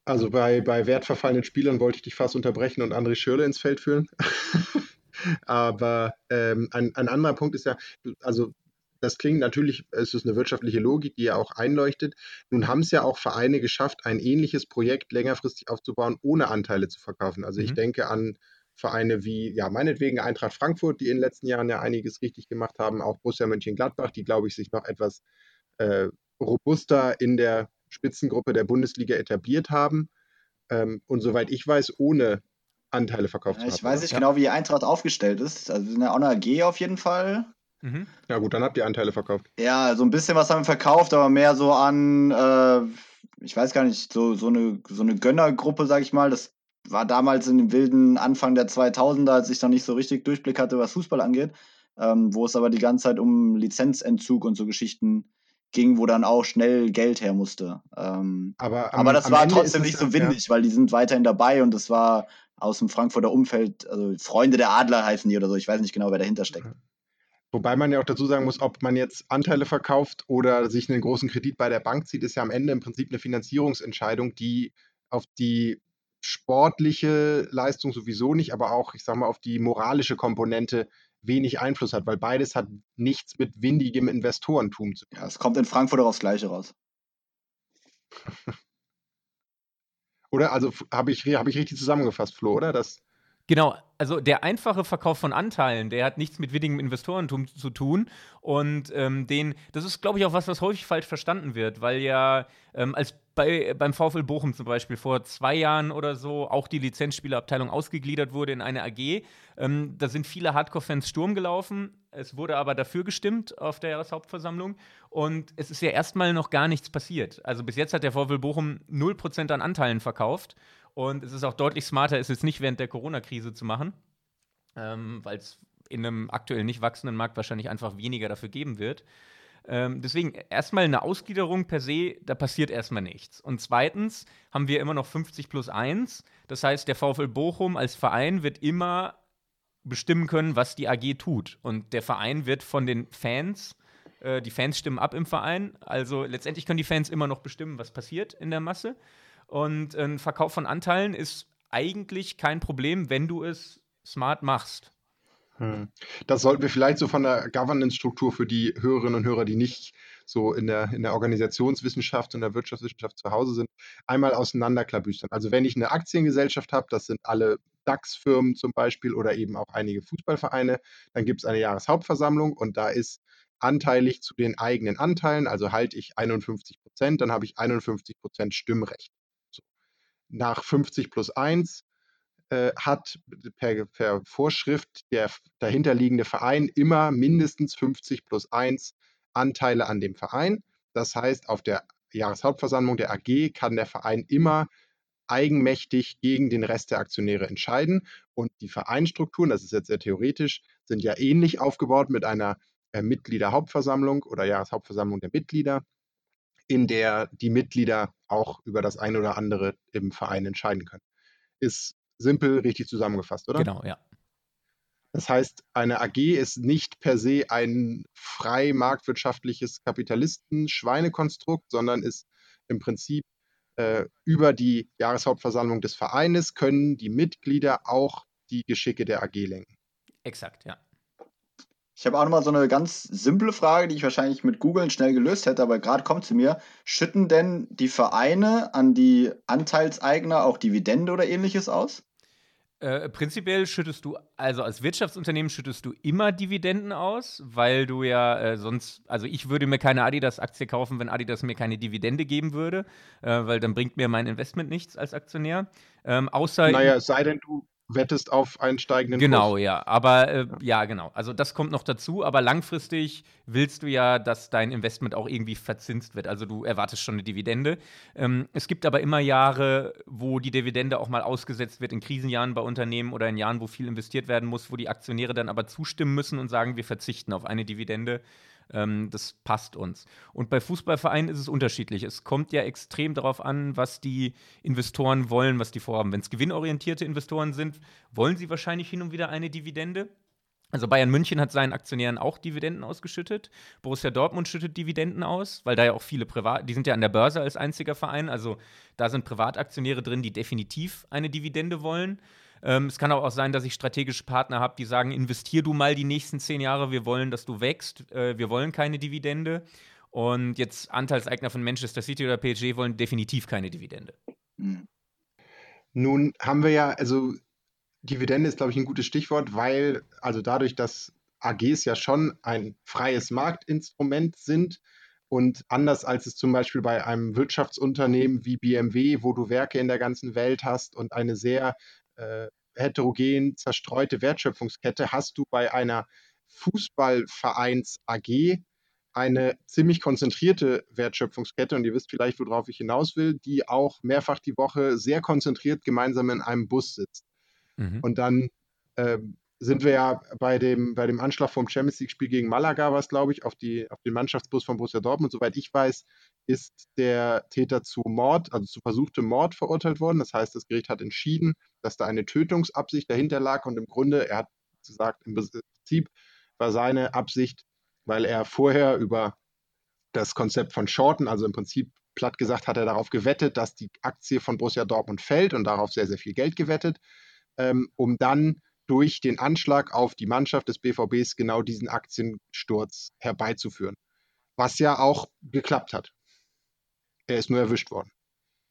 Also bei, bei wertverfallenen Spielern wollte ich dich fast unterbrechen und André Schürle ins Feld führen. Aber ähm, ein, ein anderer Punkt ist ja, also das klingt natürlich, es ist eine wirtschaftliche Logik, die ja auch einleuchtet. Nun haben es ja auch Vereine geschafft, ein ähnliches Projekt längerfristig aufzubauen, ohne Anteile zu verkaufen. Also mhm. ich denke an Vereine wie, ja, meinetwegen Eintracht Frankfurt, die in den letzten Jahren ja einiges richtig gemacht haben, auch Borussia Mönchengladbach, die, glaube ich, sich noch etwas äh, robuster in der Spitzengruppe der Bundesliga etabliert haben ähm, und soweit ich weiß, ohne Anteile verkauft ja, Ich weiß nicht ja. genau, wie die Eintracht aufgestellt ist. Also wir sind ja auch eine AG auf jeden Fall. Mhm. Ja gut, dann habt ihr Anteile verkauft. Ja, so ein bisschen was haben wir verkauft, aber mehr so an, äh, ich weiß gar nicht, so, so, eine, so eine Gönnergruppe, sag ich mal. Das war damals in dem wilden Anfang der 2000er, als ich noch nicht so richtig Durchblick hatte, was Fußball angeht. Ähm, wo es aber die ganze Zeit um Lizenzentzug und so Geschichten ging, wo dann auch schnell Geld her musste. Ähm, aber, am, aber das war Ende trotzdem nicht so windig, ja. weil die sind weiterhin dabei und das war aus dem Frankfurter Umfeld, also Freunde der Adler heißen die oder so, ich weiß nicht genau, wer dahinter steckt. Wobei man ja auch dazu sagen muss, ob man jetzt Anteile verkauft oder sich einen großen Kredit bei der Bank zieht, ist ja am Ende im Prinzip eine Finanzierungsentscheidung, die auf die sportliche Leistung sowieso nicht, aber auch, ich sag mal, auf die moralische Komponente wenig Einfluss hat, weil beides hat nichts mit windigem Investorentum zu tun. Ja, es kommt in Frankfurt auch aufs Gleiche raus. oder? Also habe ich, hab ich richtig zusammengefasst, Flo, oder? Das Genau, also der einfache Verkauf von Anteilen, der hat nichts mit windigem Investorentum zu tun. Und ähm, den, das ist, glaube ich, auch was, was häufig falsch verstanden wird, weil ja ähm, als bei, beim VfL Bochum zum Beispiel vor zwei Jahren oder so auch die Lizenzspielerabteilung ausgegliedert wurde in eine AG. Ähm, da sind viele Hardcore-Fans Sturm gelaufen. Es wurde aber dafür gestimmt auf der Jahreshauptversammlung. Und es ist ja erstmal noch gar nichts passiert. Also bis jetzt hat der VfL Bochum 0% an Anteilen verkauft. Und es ist auch deutlich smarter, es jetzt nicht während der Corona-Krise zu machen, ähm, weil es in einem aktuell nicht wachsenden Markt wahrscheinlich einfach weniger dafür geben wird. Ähm, deswegen erstmal eine Ausgliederung per se, da passiert erstmal nichts. Und zweitens haben wir immer noch 50 plus 1. Das heißt, der VfL Bochum als Verein wird immer bestimmen können, was die AG tut. Und der Verein wird von den Fans, äh, die Fans stimmen ab im Verein. Also letztendlich können die Fans immer noch bestimmen, was passiert in der Masse. Und ein Verkauf von Anteilen ist eigentlich kein Problem, wenn du es smart machst. Hm. Das sollten wir vielleicht so von der Governance-Struktur für die Hörerinnen und Hörer, die nicht so in der, in der Organisationswissenschaft und der Wirtschaftswissenschaft zu Hause sind, einmal auseinanderklabüstern. Also wenn ich eine Aktiengesellschaft habe, das sind alle DAX-Firmen zum Beispiel oder eben auch einige Fußballvereine, dann gibt es eine Jahreshauptversammlung und da ist anteilig zu den eigenen Anteilen, also halte ich 51 Prozent, dann habe ich 51 Prozent Stimmrecht nach 50 plus 1 äh, hat per, per, Vorschrift der dahinterliegende Verein immer mindestens 50 plus 1 Anteile an dem Verein. Das heißt, auf der Jahreshauptversammlung der AG kann der Verein immer eigenmächtig gegen den Rest der Aktionäre entscheiden. Und die Vereinstrukturen, das ist jetzt sehr theoretisch, sind ja ähnlich aufgebaut mit einer äh, Mitgliederhauptversammlung oder Jahreshauptversammlung der Mitglieder in der die Mitglieder auch über das eine oder andere im Verein entscheiden können. Ist simpel richtig zusammengefasst, oder? Genau, ja. Das heißt, eine AG ist nicht per se ein frei marktwirtschaftliches Kapitalisten-Schweinekonstrukt, sondern ist im Prinzip äh, über die Jahreshauptversammlung des Vereines können die Mitglieder auch die Geschicke der AG lenken. Exakt, ja. Ich habe auch nochmal so eine ganz simple Frage, die ich wahrscheinlich mit Googlen schnell gelöst hätte, aber gerade kommt sie mir. Schütten denn die Vereine an die Anteilseigner auch Dividende oder ähnliches aus? Äh, prinzipiell schüttest du, also als Wirtschaftsunternehmen schüttest du immer Dividenden aus, weil du ja äh, sonst, also ich würde mir keine Adidas-Aktie kaufen, wenn Adidas mir keine Dividende geben würde, äh, weil dann bringt mir mein Investment nichts als Aktionär. Ähm, außer. Naja, sei denn, du wettest auf einen steigenden Genau, Kurs. ja. Aber äh, ja, genau. Also das kommt noch dazu. Aber langfristig willst du ja, dass dein Investment auch irgendwie verzinst wird. Also du erwartest schon eine Dividende. Ähm, es gibt aber immer Jahre, wo die Dividende auch mal ausgesetzt wird, in Krisenjahren bei Unternehmen oder in Jahren, wo viel investiert werden muss, wo die Aktionäre dann aber zustimmen müssen und sagen, wir verzichten auf eine Dividende. Ähm, das passt uns. Und bei Fußballvereinen ist es unterschiedlich. Es kommt ja extrem darauf an, was die Investoren wollen, was die vorhaben. Wenn es gewinnorientierte Investoren sind, wollen sie wahrscheinlich hin und wieder eine Dividende. Also Bayern München hat seinen Aktionären auch Dividenden ausgeschüttet. Borussia Dortmund schüttet Dividenden aus, weil da ja auch viele Privat, die sind ja an der Börse als einziger Verein, also da sind Privataktionäre drin, die definitiv eine Dividende wollen. Ähm, es kann auch sein, dass ich strategische Partner habe, die sagen, investier du mal die nächsten zehn Jahre, wir wollen, dass du wächst, äh, wir wollen keine Dividende. Und jetzt Anteilseigner von Manchester City oder PSG wollen definitiv keine Dividende. Hm. Nun haben wir ja, also Dividende ist, glaube ich, ein gutes Stichwort, weil, also dadurch, dass AGs ja schon ein freies Marktinstrument sind und anders als es zum Beispiel bei einem Wirtschaftsunternehmen wie BMW, wo du Werke in der ganzen Welt hast und eine sehr äh, heterogen zerstreute Wertschöpfungskette hast du bei einer Fußballvereins AG eine ziemlich konzentrierte Wertschöpfungskette und ihr wisst vielleicht, worauf ich hinaus will, die auch mehrfach die Woche sehr konzentriert gemeinsam in einem Bus sitzt. Mhm. Und dann äh, sind wir ja bei dem, bei dem Anschlag vom Champions League-Spiel gegen Malaga, was glaube ich, auf, die, auf den Mannschaftsbus von Borussia Dortmund. Soweit ich weiß, ist der Täter zu Mord, also zu versuchtem Mord verurteilt worden. Das heißt, das Gericht hat entschieden, dass da eine Tötungsabsicht dahinter lag und im Grunde, er hat gesagt, im Prinzip war seine Absicht, weil er vorher über das Konzept von Shorten, also im Prinzip platt gesagt, hat er darauf gewettet, dass die Aktie von Borussia Dortmund fällt und darauf sehr, sehr viel Geld gewettet, ähm, um dann durch den Anschlag auf die Mannschaft des BVBs genau diesen Aktiensturz herbeizuführen. Was ja auch geklappt hat. Er ist nur erwischt worden.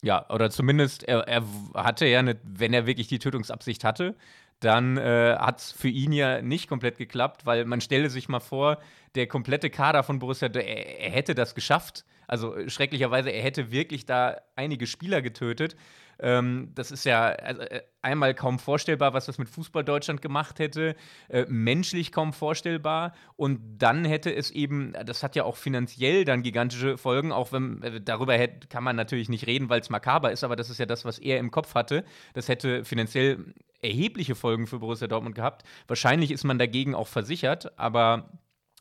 Ja, oder zumindest, er, er hatte ja, eine, wenn er wirklich die Tötungsabsicht hatte, dann äh, hat es für ihn ja nicht komplett geklappt, weil man stelle sich mal vor, der komplette Kader von Borussia, er, er hätte das geschafft. Also schrecklicherweise, er hätte wirklich da einige Spieler getötet. Ähm, das ist ja also, äh, einmal kaum vorstellbar, was das mit Fußball Deutschland gemacht hätte, äh, menschlich kaum vorstellbar. Und dann hätte es eben, das hat ja auch finanziell dann gigantische Folgen, auch wenn äh, darüber hätte, kann man natürlich nicht reden, weil es makaber ist, aber das ist ja das, was er im Kopf hatte. Das hätte finanziell erhebliche Folgen für Borussia Dortmund gehabt. Wahrscheinlich ist man dagegen auch versichert, aber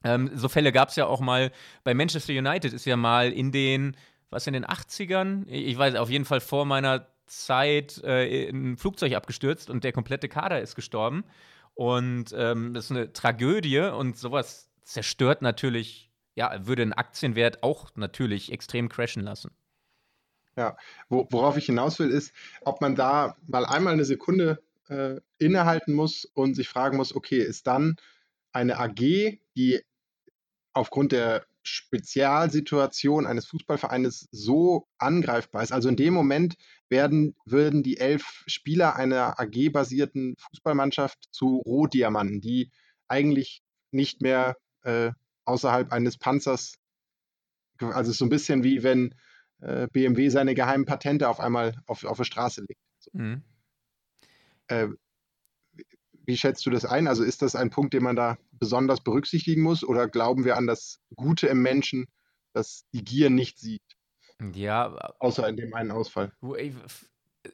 ähm, so Fälle gab es ja auch mal bei Manchester United, ist ja mal in den, was in den 80ern, ich weiß auf jeden Fall vor meiner Zeit äh, ein Flugzeug abgestürzt und der komplette Kader ist gestorben. Und ähm, das ist eine Tragödie und sowas zerstört natürlich, ja, würde einen Aktienwert auch natürlich extrem crashen lassen. Ja, wo, worauf ich hinaus will, ist, ob man da mal einmal eine Sekunde äh, innehalten muss und sich fragen muss, okay, ist dann eine AG, die aufgrund der Spezialsituation eines Fußballvereines so angreifbar ist. Also in dem Moment werden, würden die elf Spieler einer AG-basierten Fußballmannschaft zu Rohdiamanten, die eigentlich nicht mehr äh, außerhalb eines Panzers, also so ein bisschen wie wenn äh, BMW seine geheimen Patente auf einmal auf, auf der Straße legt. So. Mhm. Äh, wie schätzt du das ein? Also ist das ein Punkt, den man da besonders berücksichtigen muss? Oder glauben wir an das Gute im Menschen, das die Gier nicht sieht? Ja. Außer in dem einen Ausfall.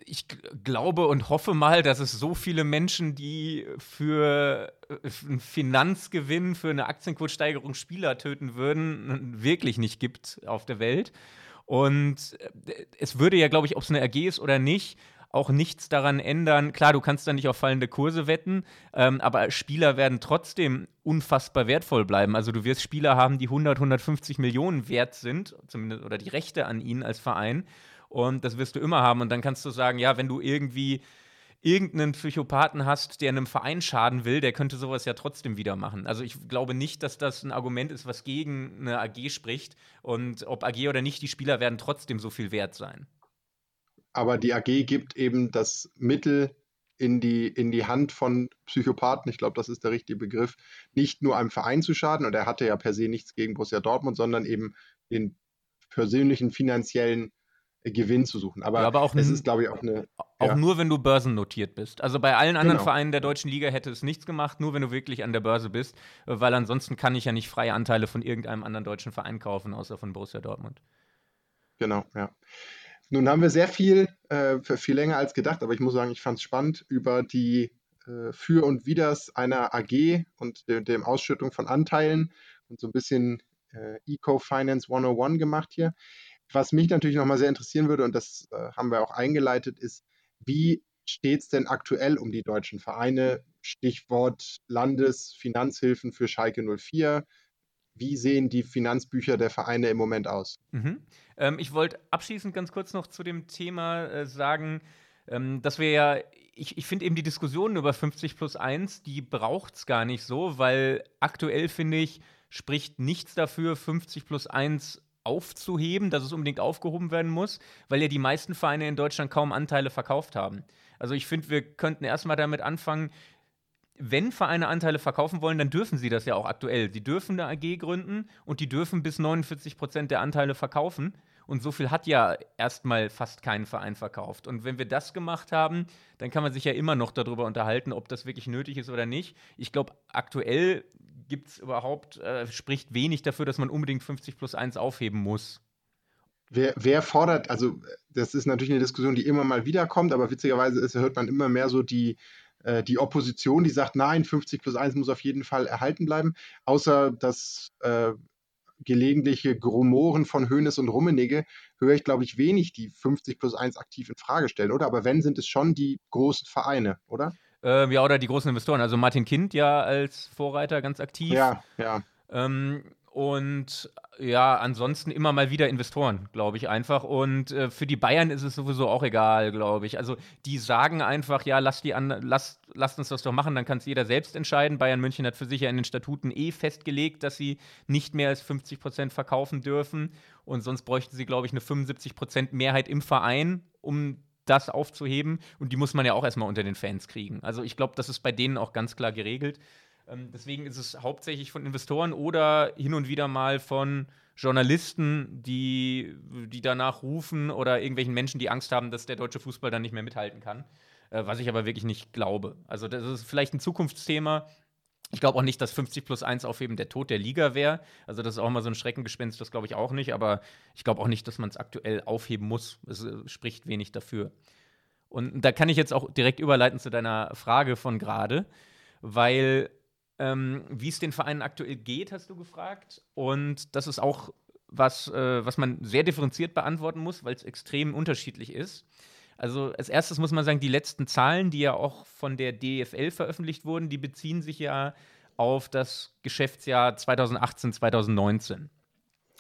Ich glaube und hoffe mal, dass es so viele Menschen, die für einen Finanzgewinn, für eine Aktienkurssteigerung Spieler töten würden, wirklich nicht gibt auf der Welt. Und äh, es würde ja, glaube ich, ob es eine RG ist oder nicht, auch nichts daran ändern. Klar, du kannst da nicht auf fallende Kurse wetten, ähm, aber Spieler werden trotzdem unfassbar wertvoll bleiben. Also du wirst Spieler haben, die 100, 150 Millionen wert sind, zumindest oder die Rechte an ihnen als Verein. Und das wirst du immer haben. Und dann kannst du sagen, ja, wenn du irgendwie irgendeinen Psychopathen hast, der einem Verein schaden will, der könnte sowas ja trotzdem wieder machen. Also ich glaube nicht, dass das ein Argument ist, was gegen eine AG spricht. Und ob AG oder nicht, die Spieler werden trotzdem so viel wert sein. Aber die AG gibt eben das Mittel in die, in die Hand von Psychopathen, ich glaube, das ist der richtige Begriff, nicht nur einem Verein zu schaden, und er hatte ja per se nichts gegen Borussia Dortmund, sondern eben den persönlichen finanziellen Gewinn zu suchen. Aber, ja, aber auch es ist, glaube ich, auch eine. Auch ja. nur, wenn du börsennotiert bist. Also bei allen anderen genau. Vereinen der deutschen Liga hätte es nichts gemacht, nur wenn du wirklich an der Börse bist, weil ansonsten kann ich ja nicht freie Anteile von irgendeinem anderen deutschen Verein kaufen, außer von Borussia Dortmund. Genau, ja. Nun haben wir sehr viel, äh, viel länger als gedacht, aber ich muss sagen, ich fand es spannend, über die äh, Für- und Widers einer AG und de dem Ausschüttung von Anteilen und so ein bisschen äh, Eco-Finance 101 gemacht hier. Was mich natürlich nochmal sehr interessieren würde, und das äh, haben wir auch eingeleitet, ist, wie steht es denn aktuell um die deutschen Vereine? Stichwort Landesfinanzhilfen für Schalke 04. Wie sehen die Finanzbücher der Vereine im Moment aus? Mhm. Ähm, ich wollte abschließend ganz kurz noch zu dem Thema äh, sagen, ähm, dass wir ja, ich, ich finde eben die Diskussionen über 50 plus 1, die braucht es gar nicht so, weil aktuell finde ich, spricht nichts dafür, 50 plus 1 aufzuheben, dass es unbedingt aufgehoben werden muss, weil ja die meisten Vereine in Deutschland kaum Anteile verkauft haben. Also ich finde, wir könnten erstmal damit anfangen, wenn Vereine Anteile verkaufen wollen, dann dürfen sie das ja auch aktuell. Sie dürfen eine AG gründen und die dürfen bis 49 Prozent der Anteile verkaufen. Und so viel hat ja erstmal fast kein Verein verkauft. Und wenn wir das gemacht haben, dann kann man sich ja immer noch darüber unterhalten, ob das wirklich nötig ist oder nicht. Ich glaube, aktuell gibt es überhaupt, äh, spricht wenig dafür, dass man unbedingt 50 plus 1 aufheben muss. Wer, wer, fordert, also das ist natürlich eine Diskussion, die immer mal wiederkommt, aber witzigerweise ist, hört man immer mehr so die, äh, die Opposition, die sagt, nein, 50 plus 1 muss auf jeden Fall erhalten bleiben, außer das äh, gelegentliche Grumoren von Hoeneß und Rummenigge höre ich, glaube ich, wenig, die 50 plus 1 aktiv in Frage stellen, oder? Aber wenn, sind es schon die großen Vereine, oder? Ähm, ja, oder die großen Investoren. Also Martin Kind ja als Vorreiter ganz aktiv. Ja, ja. Ähm, und ja, ansonsten immer mal wieder Investoren, glaube ich einfach. Und äh, für die Bayern ist es sowieso auch egal, glaube ich. Also die sagen einfach, ja, lass die an, lass, lasst uns das doch machen, dann kann es jeder selbst entscheiden. Bayern München hat für sich ja in den Statuten eh festgelegt, dass sie nicht mehr als 50 Prozent verkaufen dürfen. Und sonst bräuchten sie, glaube ich, eine 75 Prozent Mehrheit im Verein, um das aufzuheben. Und die muss man ja auch erstmal unter den Fans kriegen. Also ich glaube, das ist bei denen auch ganz klar geregelt. Ähm, deswegen ist es hauptsächlich von Investoren oder hin und wieder mal von Journalisten, die, die danach rufen oder irgendwelchen Menschen, die Angst haben, dass der deutsche Fußball dann nicht mehr mithalten kann. Äh, was ich aber wirklich nicht glaube. Also, das ist vielleicht ein Zukunftsthema. Ich glaube auch nicht, dass 50 plus 1 aufheben der Tod der Liga wäre. Also, das ist auch mal so ein Schreckengespenst, das glaube ich auch nicht. Aber ich glaube auch nicht, dass man es aktuell aufheben muss. Es äh, spricht wenig dafür. Und da kann ich jetzt auch direkt überleiten zu deiner Frage von gerade, weil ähm, wie es den Vereinen aktuell geht, hast du gefragt. Und das ist auch was, äh, was man sehr differenziert beantworten muss, weil es extrem unterschiedlich ist. Also als erstes muss man sagen, die letzten Zahlen, die ja auch von der DFL veröffentlicht wurden, die beziehen sich ja auf das Geschäftsjahr 2018, 2019.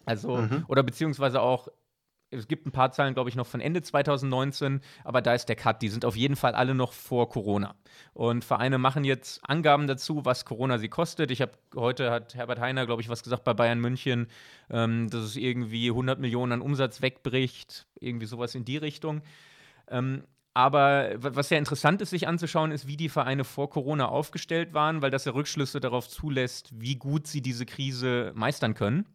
Also, mhm. oder beziehungsweise auch es gibt ein paar Zahlen, glaube ich, noch von Ende 2019, aber da ist der Cut. Die sind auf jeden Fall alle noch vor Corona. Und Vereine machen jetzt Angaben dazu, was Corona sie kostet. Ich habe heute hat Herbert Heiner, glaube ich, was gesagt bei Bayern München, ähm, dass es irgendwie 100 Millionen an Umsatz wegbricht, irgendwie sowas in die Richtung. Ähm, aber was ja interessant ist, sich anzuschauen, ist, wie die Vereine vor Corona aufgestellt waren, weil das ja Rückschlüsse darauf zulässt, wie gut sie diese Krise meistern können.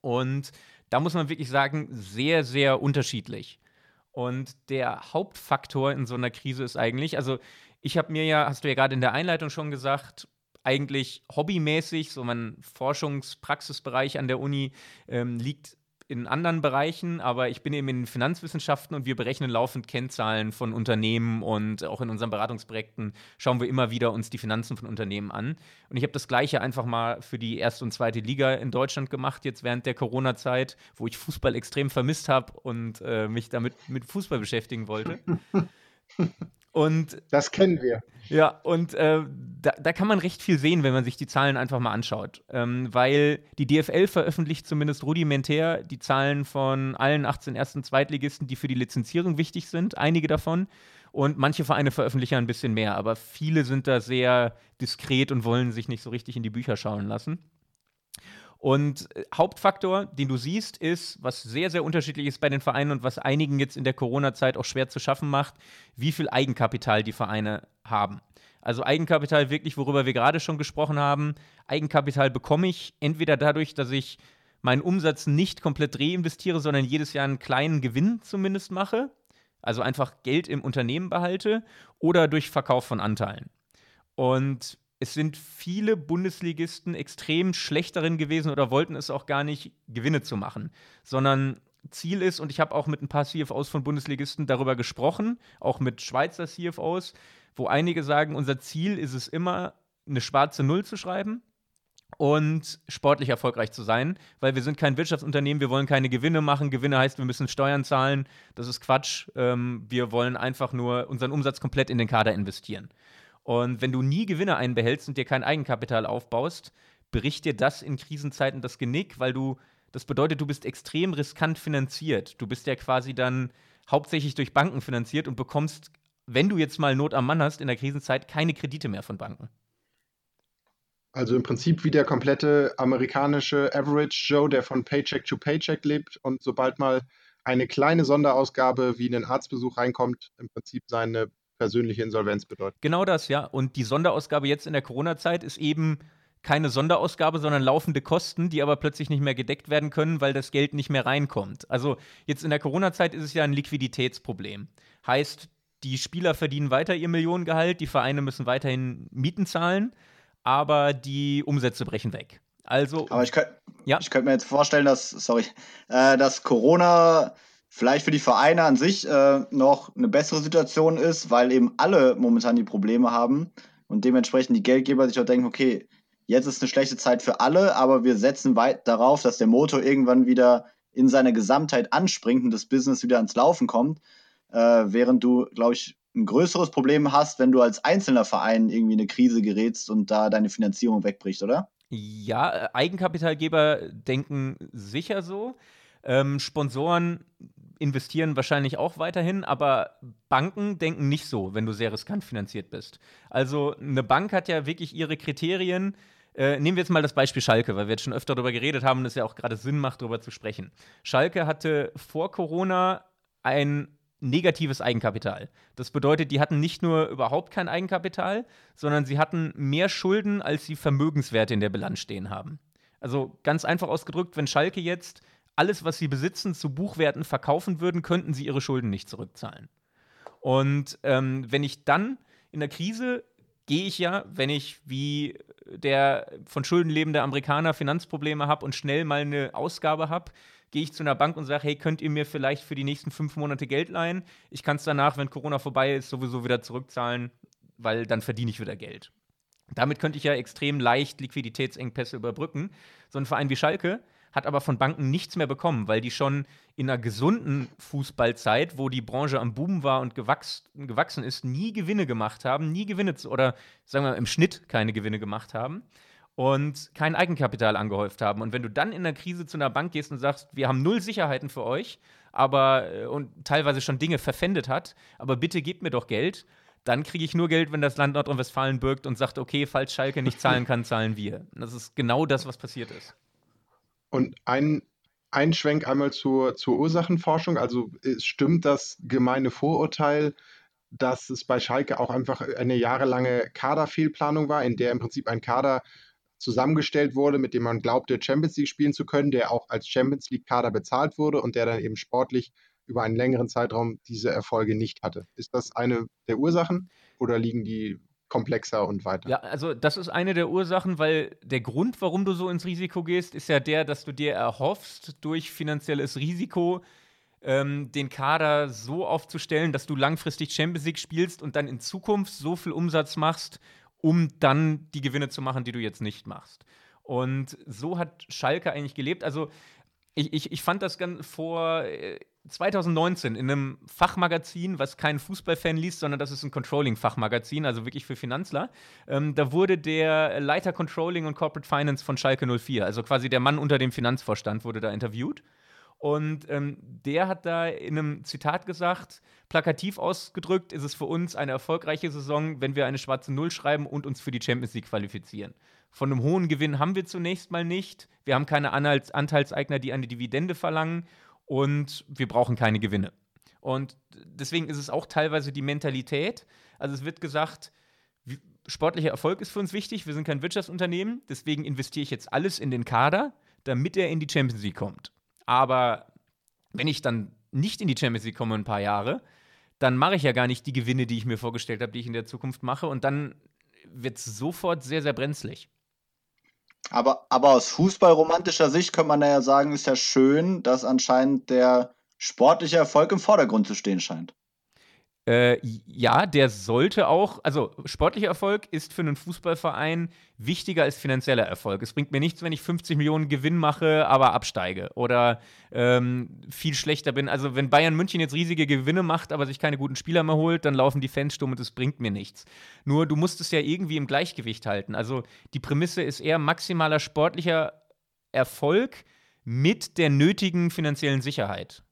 Und da muss man wirklich sagen, sehr, sehr unterschiedlich. Und der Hauptfaktor in so einer Krise ist eigentlich, also ich habe mir ja, hast du ja gerade in der Einleitung schon gesagt, eigentlich hobbymäßig, so mein Forschungspraxisbereich an der Uni ähm, liegt in anderen Bereichen, aber ich bin eben in Finanzwissenschaften und wir berechnen laufend Kennzahlen von Unternehmen und auch in unseren Beratungsprojekten schauen wir immer wieder uns die Finanzen von Unternehmen an. Und ich habe das Gleiche einfach mal für die erste und zweite Liga in Deutschland gemacht, jetzt während der Corona-Zeit, wo ich Fußball extrem vermisst habe und äh, mich damit mit Fußball beschäftigen wollte. Und das kennen wir. Ja, und äh, da, da, kann man recht viel sehen, wenn man sich die Zahlen einfach mal anschaut. Ähm, weil die DFL veröffentlicht zumindest rudimentär die Zahlen von allen 18 ersten Zweitligisten, die für die Lizenzierung wichtig sind, einige davon. Und manche Vereine veröffentlichen ein bisschen mehr, aber viele sind da sehr diskret und wollen sich nicht so richtig in die Bücher schauen lassen. Und äh, Hauptfaktor, den du siehst, ist, was sehr, sehr unterschiedlich ist bei den Vereinen und was einigen jetzt in der Corona-Zeit auch schwer zu schaffen macht, wie viel Eigenkapital die Vereine haben. Also Eigenkapital wirklich, worüber wir gerade schon gesprochen haben. Eigenkapital bekomme ich entweder dadurch, dass ich meinen Umsatz nicht komplett reinvestiere, sondern jedes Jahr einen kleinen Gewinn zumindest mache. Also einfach Geld im Unternehmen behalte oder durch Verkauf von Anteilen. Und es sind viele Bundesligisten extrem schlecht darin gewesen oder wollten es auch gar nicht, Gewinne zu machen, sondern Ziel ist, und ich habe auch mit ein paar CFOs von Bundesligisten darüber gesprochen, auch mit Schweizer CFOs, wo einige sagen, unser Ziel ist es immer, eine schwarze Null zu schreiben und sportlich erfolgreich zu sein, weil wir sind kein Wirtschaftsunternehmen, wir wollen keine Gewinne machen. Gewinne heißt, wir müssen Steuern zahlen. Das ist Quatsch. Ähm, wir wollen einfach nur unseren Umsatz komplett in den Kader investieren. Und wenn du nie Gewinne einbehältst und dir kein Eigenkapital aufbaust, bricht dir das in Krisenzeiten das Genick, weil du, das bedeutet, du bist extrem riskant finanziert. Du bist ja quasi dann hauptsächlich durch Banken finanziert und bekommst, wenn du jetzt mal Not am Mann hast, in der Krisenzeit keine Kredite mehr von Banken. Also im Prinzip wie der komplette amerikanische Average Joe, der von Paycheck to Paycheck lebt und sobald mal eine kleine Sonderausgabe wie ein Arztbesuch reinkommt, im Prinzip seine persönliche Insolvenz bedeutet. Genau das, ja. Und die Sonderausgabe jetzt in der Corona-Zeit ist eben keine Sonderausgabe, sondern laufende Kosten, die aber plötzlich nicht mehr gedeckt werden können, weil das Geld nicht mehr reinkommt. Also jetzt in der Corona-Zeit ist es ja ein Liquiditätsproblem. Heißt, die Spieler verdienen weiter ihr Millionengehalt, die Vereine müssen weiterhin Mieten zahlen, aber die Umsätze brechen weg. Also, aber ich könnte ja? könnt mir jetzt vorstellen, dass, sorry, äh, dass Corona vielleicht für die Vereine an sich äh, noch eine bessere Situation ist, weil eben alle momentan die Probleme haben und dementsprechend die Geldgeber sich auch denken, okay, jetzt ist eine schlechte Zeit für alle, aber wir setzen weit darauf, dass der Motor irgendwann wieder in seiner Gesamtheit anspringt und das Business wieder ans Laufen kommt, äh, während du, glaube ich, ein größeres Problem hast, wenn du als einzelner Verein irgendwie in eine Krise gerätst und da deine Finanzierung wegbricht, oder? Ja, äh, Eigenkapitalgeber denken sicher so. Ähm, Sponsoren investieren wahrscheinlich auch weiterhin, aber Banken denken nicht so, wenn du sehr riskant finanziert bist. Also eine Bank hat ja wirklich ihre Kriterien. Äh, nehmen wir jetzt mal das Beispiel Schalke, weil wir jetzt schon öfter darüber geredet haben und es ja auch gerade Sinn macht, darüber zu sprechen. Schalke hatte vor Corona ein negatives Eigenkapital. Das bedeutet, die hatten nicht nur überhaupt kein Eigenkapital, sondern sie hatten mehr Schulden, als sie Vermögenswerte in der Bilanz stehen haben. Also ganz einfach ausgedrückt, wenn Schalke jetzt alles, was sie besitzen, zu Buchwerten verkaufen würden, könnten sie ihre Schulden nicht zurückzahlen. Und ähm, wenn ich dann in der Krise gehe ich ja, wenn ich wie der von Schulden lebende Amerikaner Finanzprobleme habe und schnell mal eine Ausgabe habe, gehe ich zu einer Bank und sage, hey, könnt ihr mir vielleicht für die nächsten fünf Monate Geld leihen? Ich kann es danach, wenn Corona vorbei ist, sowieso wieder zurückzahlen, weil dann verdiene ich wieder Geld. Damit könnte ich ja extrem leicht Liquiditätsengpässe überbrücken. So ein Verein wie Schalke hat aber von Banken nichts mehr bekommen, weil die schon in einer gesunden Fußballzeit, wo die Branche am Boom war und gewachsen, gewachsen ist, nie Gewinne gemacht haben, nie Gewinne oder sagen wir im Schnitt keine Gewinne gemacht haben und kein Eigenkapital angehäuft haben. Und wenn du dann in der Krise zu einer Bank gehst und sagst, wir haben null Sicherheiten für euch, aber äh, und teilweise schon Dinge verpfändet hat, aber bitte gebt mir doch Geld, dann kriege ich nur Geld, wenn das Land Nordrhein-Westfalen birgt und sagt, okay, falls Schalke nicht zahlen kann, zahlen wir. Das ist genau das, was passiert ist. Und ein, ein Schwenk einmal zur, zur Ursachenforschung. Also stimmt das gemeine Vorurteil, dass es bei Schalke auch einfach eine jahrelange Kaderfehlplanung war, in der im Prinzip ein Kader zusammengestellt wurde, mit dem man glaubte, Champions League spielen zu können, der auch als Champions League-Kader bezahlt wurde und der dann eben sportlich über einen längeren Zeitraum diese Erfolge nicht hatte. Ist das eine der Ursachen oder liegen die komplexer und weiter. Ja, also das ist eine der Ursachen, weil der Grund, warum du so ins Risiko gehst, ist ja der, dass du dir erhoffst, durch finanzielles Risiko ähm, den Kader so aufzustellen, dass du langfristig Champions League spielst und dann in Zukunft so viel Umsatz machst, um dann die Gewinne zu machen, die du jetzt nicht machst. Und so hat Schalke eigentlich gelebt. Also Ich, ich, ich fand das ganz vor 2019 äh, in einem Fachmagazin, was kein Fußballfan liest, sondern das ist ein Controlling-Fachmagazin, also wirklich für Finanzler. Ähm, da wurde der Leiter Controlling und Corporate Finance von Schalke 04, also quasi der Mann unter dem Finanzvorstand, wurde da interviewt. Und ähm, der hat da in einem Zitat gesagt, plakativ ausgedrückt, ist es für uns eine erfolgreiche Saison, wenn wir eine schwarze Null schreiben und uns für die Champions League qualifizieren. Von einem hohen Gewinn haben wir zunächst mal nicht. Wir haben keine Anteilseigner, die eine Dividende verlangen und wir brauchen keine Gewinne. Und deswegen ist es auch teilweise die Mentalität. Also es wird gesagt, sportlicher Erfolg ist für uns wichtig, wir sind kein Wirtschaftsunternehmen, deswegen investiere ich jetzt alles in den Kader, damit er in die Champions League kommt. Aber wenn ich dann nicht in die Champions League komme in ein paar Jahre, dann mache ich ja gar nicht die Gewinne, die ich mir vorgestellt habe, die ich in der Zukunft mache. Und dann wird es sofort sehr, sehr brenzlig. Aber, aber aus fußballromantischer Sicht könnte man ja sagen, ist ja schön, dass anscheinend der sportliche Erfolg im Vordergrund zu stehen scheint. Äh, ja, der sollte auch, also sportlicher Erfolg ist für einen Fußballverein wichtiger als finanzieller Erfolg. Es bringt mir nichts, wenn ich 50 Millionen Gewinn mache, aber absteige oder ähm, viel schlechter bin. Also wenn Bayern München jetzt riesige Gewinne macht, aber sich keine guten Spieler mehr holt, dann laufen die Fans stumm und es bringt mir nichts. Nur du musst es ja irgendwie im Gleichgewicht halten. Also die Prämisse ist eher maximaler sportlicher Erfolg mit der nötigen finanziellen Sicherheit.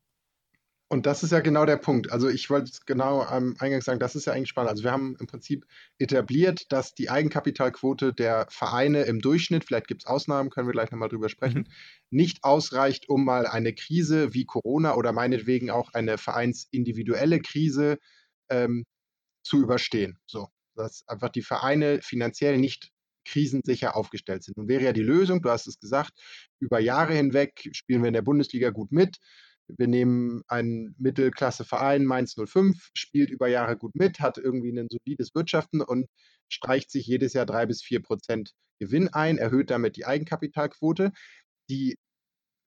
Und das ist ja genau der Punkt. Also ich wollte es genau am Eingang sagen, das ist ja eigentlich spannend. Also wir haben im Prinzip etabliert, dass die Eigenkapitalquote der Vereine im Durchschnitt, vielleicht gibt es Ausnahmen, können wir gleich nochmal drüber sprechen, mhm. nicht ausreicht, um mal eine Krise wie Corona oder meinetwegen auch eine vereinsindividuelle Krise ähm, zu überstehen. So, dass einfach die Vereine finanziell nicht krisensicher aufgestellt sind. Nun wäre ja die Lösung, du hast es gesagt, über Jahre hinweg spielen wir in der Bundesliga gut mit wir nehmen einen Mittelklasse-Verein, Mainz 05, spielt über Jahre gut mit, hat irgendwie ein solides Wirtschaften und streicht sich jedes Jahr drei bis vier Prozent Gewinn ein, erhöht damit die Eigenkapitalquote. Die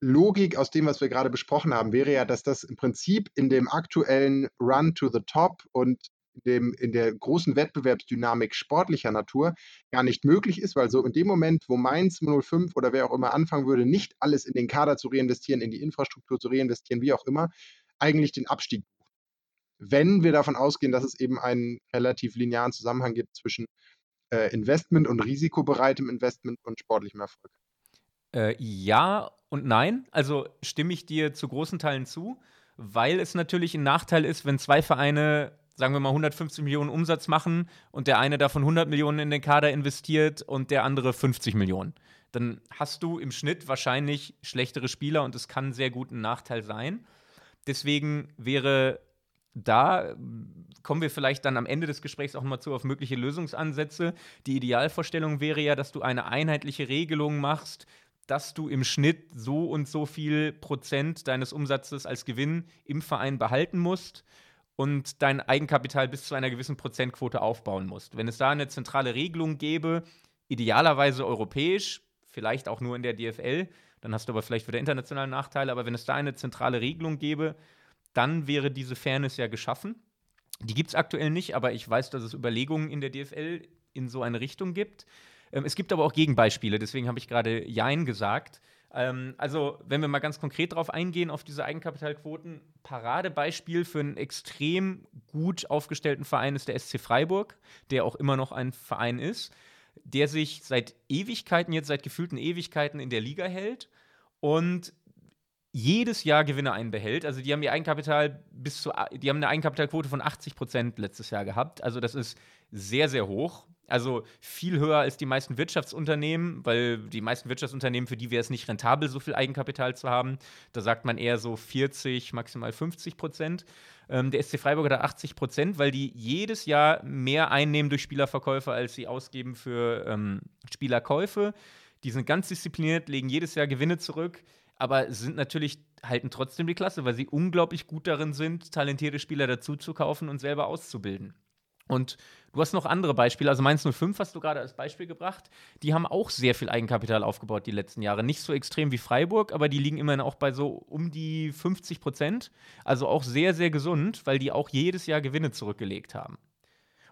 Logik aus dem, was wir gerade besprochen haben, wäre ja, dass das im Prinzip in dem aktuellen Run to the Top und dem, in der großen Wettbewerbsdynamik sportlicher Natur gar nicht möglich ist, weil so in dem Moment, wo Mainz 05 oder wer auch immer anfangen würde, nicht alles in den Kader zu reinvestieren, in die Infrastruktur zu reinvestieren, wie auch immer, eigentlich den Abstieg wenn wir davon ausgehen, dass es eben einen relativ linearen Zusammenhang gibt zwischen äh, Investment und risikobereitem Investment und sportlichem Erfolg. Äh, ja und nein. Also stimme ich dir zu großen Teilen zu, weil es natürlich ein Nachteil ist, wenn zwei Vereine sagen wir mal, 150 Millionen Umsatz machen und der eine davon 100 Millionen in den Kader investiert und der andere 50 Millionen. Dann hast du im Schnitt wahrscheinlich schlechtere Spieler und es kann sehr gut ein Nachteil sein. Deswegen wäre da, kommen wir vielleicht dann am Ende des Gesprächs auch mal zu auf mögliche Lösungsansätze. Die Idealvorstellung wäre ja, dass du eine einheitliche Regelung machst, dass du im Schnitt so und so viel Prozent deines Umsatzes als Gewinn im Verein behalten musst und dein Eigenkapital bis zu einer gewissen Prozentquote aufbauen musst. Wenn es da eine zentrale Regelung gäbe, idealerweise europäisch, vielleicht auch nur in der DFL, dann hast du aber vielleicht wieder internationale Nachteile, aber wenn es da eine zentrale Regelung gäbe, dann wäre diese Fairness ja geschaffen. Die gibt es aktuell nicht, aber ich weiß, dass es Überlegungen in der DFL in so eine Richtung gibt. Ähm, es gibt aber auch Gegenbeispiele, deswegen habe ich gerade Jein gesagt. Ähm, also, wenn wir mal ganz konkret darauf eingehen, auf diese Eigenkapitalquoten, Paradebeispiel für einen extrem gut aufgestellten Verein ist der SC Freiburg, der auch immer noch ein Verein ist, der sich seit Ewigkeiten, jetzt seit gefühlten Ewigkeiten in der Liga hält und jedes Jahr Gewinne einbehält. Also die haben ihr Eigenkapital bis zu, die haben eine Eigenkapitalquote von 80 Prozent letztes Jahr gehabt. Also das ist sehr, sehr hoch. Also viel höher als die meisten Wirtschaftsunternehmen, weil die meisten Wirtschaftsunternehmen, für die wäre es nicht rentabel, so viel Eigenkapital zu haben. Da sagt man eher so 40, maximal 50 Prozent. Ähm, der SC Freiburg hat 80 Prozent, weil die jedes Jahr mehr einnehmen durch Spielerverkäufe, als sie ausgeben für ähm, Spielerkäufe. Die sind ganz diszipliniert, legen jedes Jahr Gewinne zurück, aber sind natürlich, halten trotzdem die Klasse, weil sie unglaublich gut darin sind, talentierte Spieler dazu zu kaufen und selber auszubilden. Und du hast noch andere Beispiele, also Mainz 05 hast du gerade als Beispiel gebracht. Die haben auch sehr viel Eigenkapital aufgebaut die letzten Jahre. Nicht so extrem wie Freiburg, aber die liegen immerhin auch bei so um die 50 Prozent. Also auch sehr, sehr gesund, weil die auch jedes Jahr Gewinne zurückgelegt haben.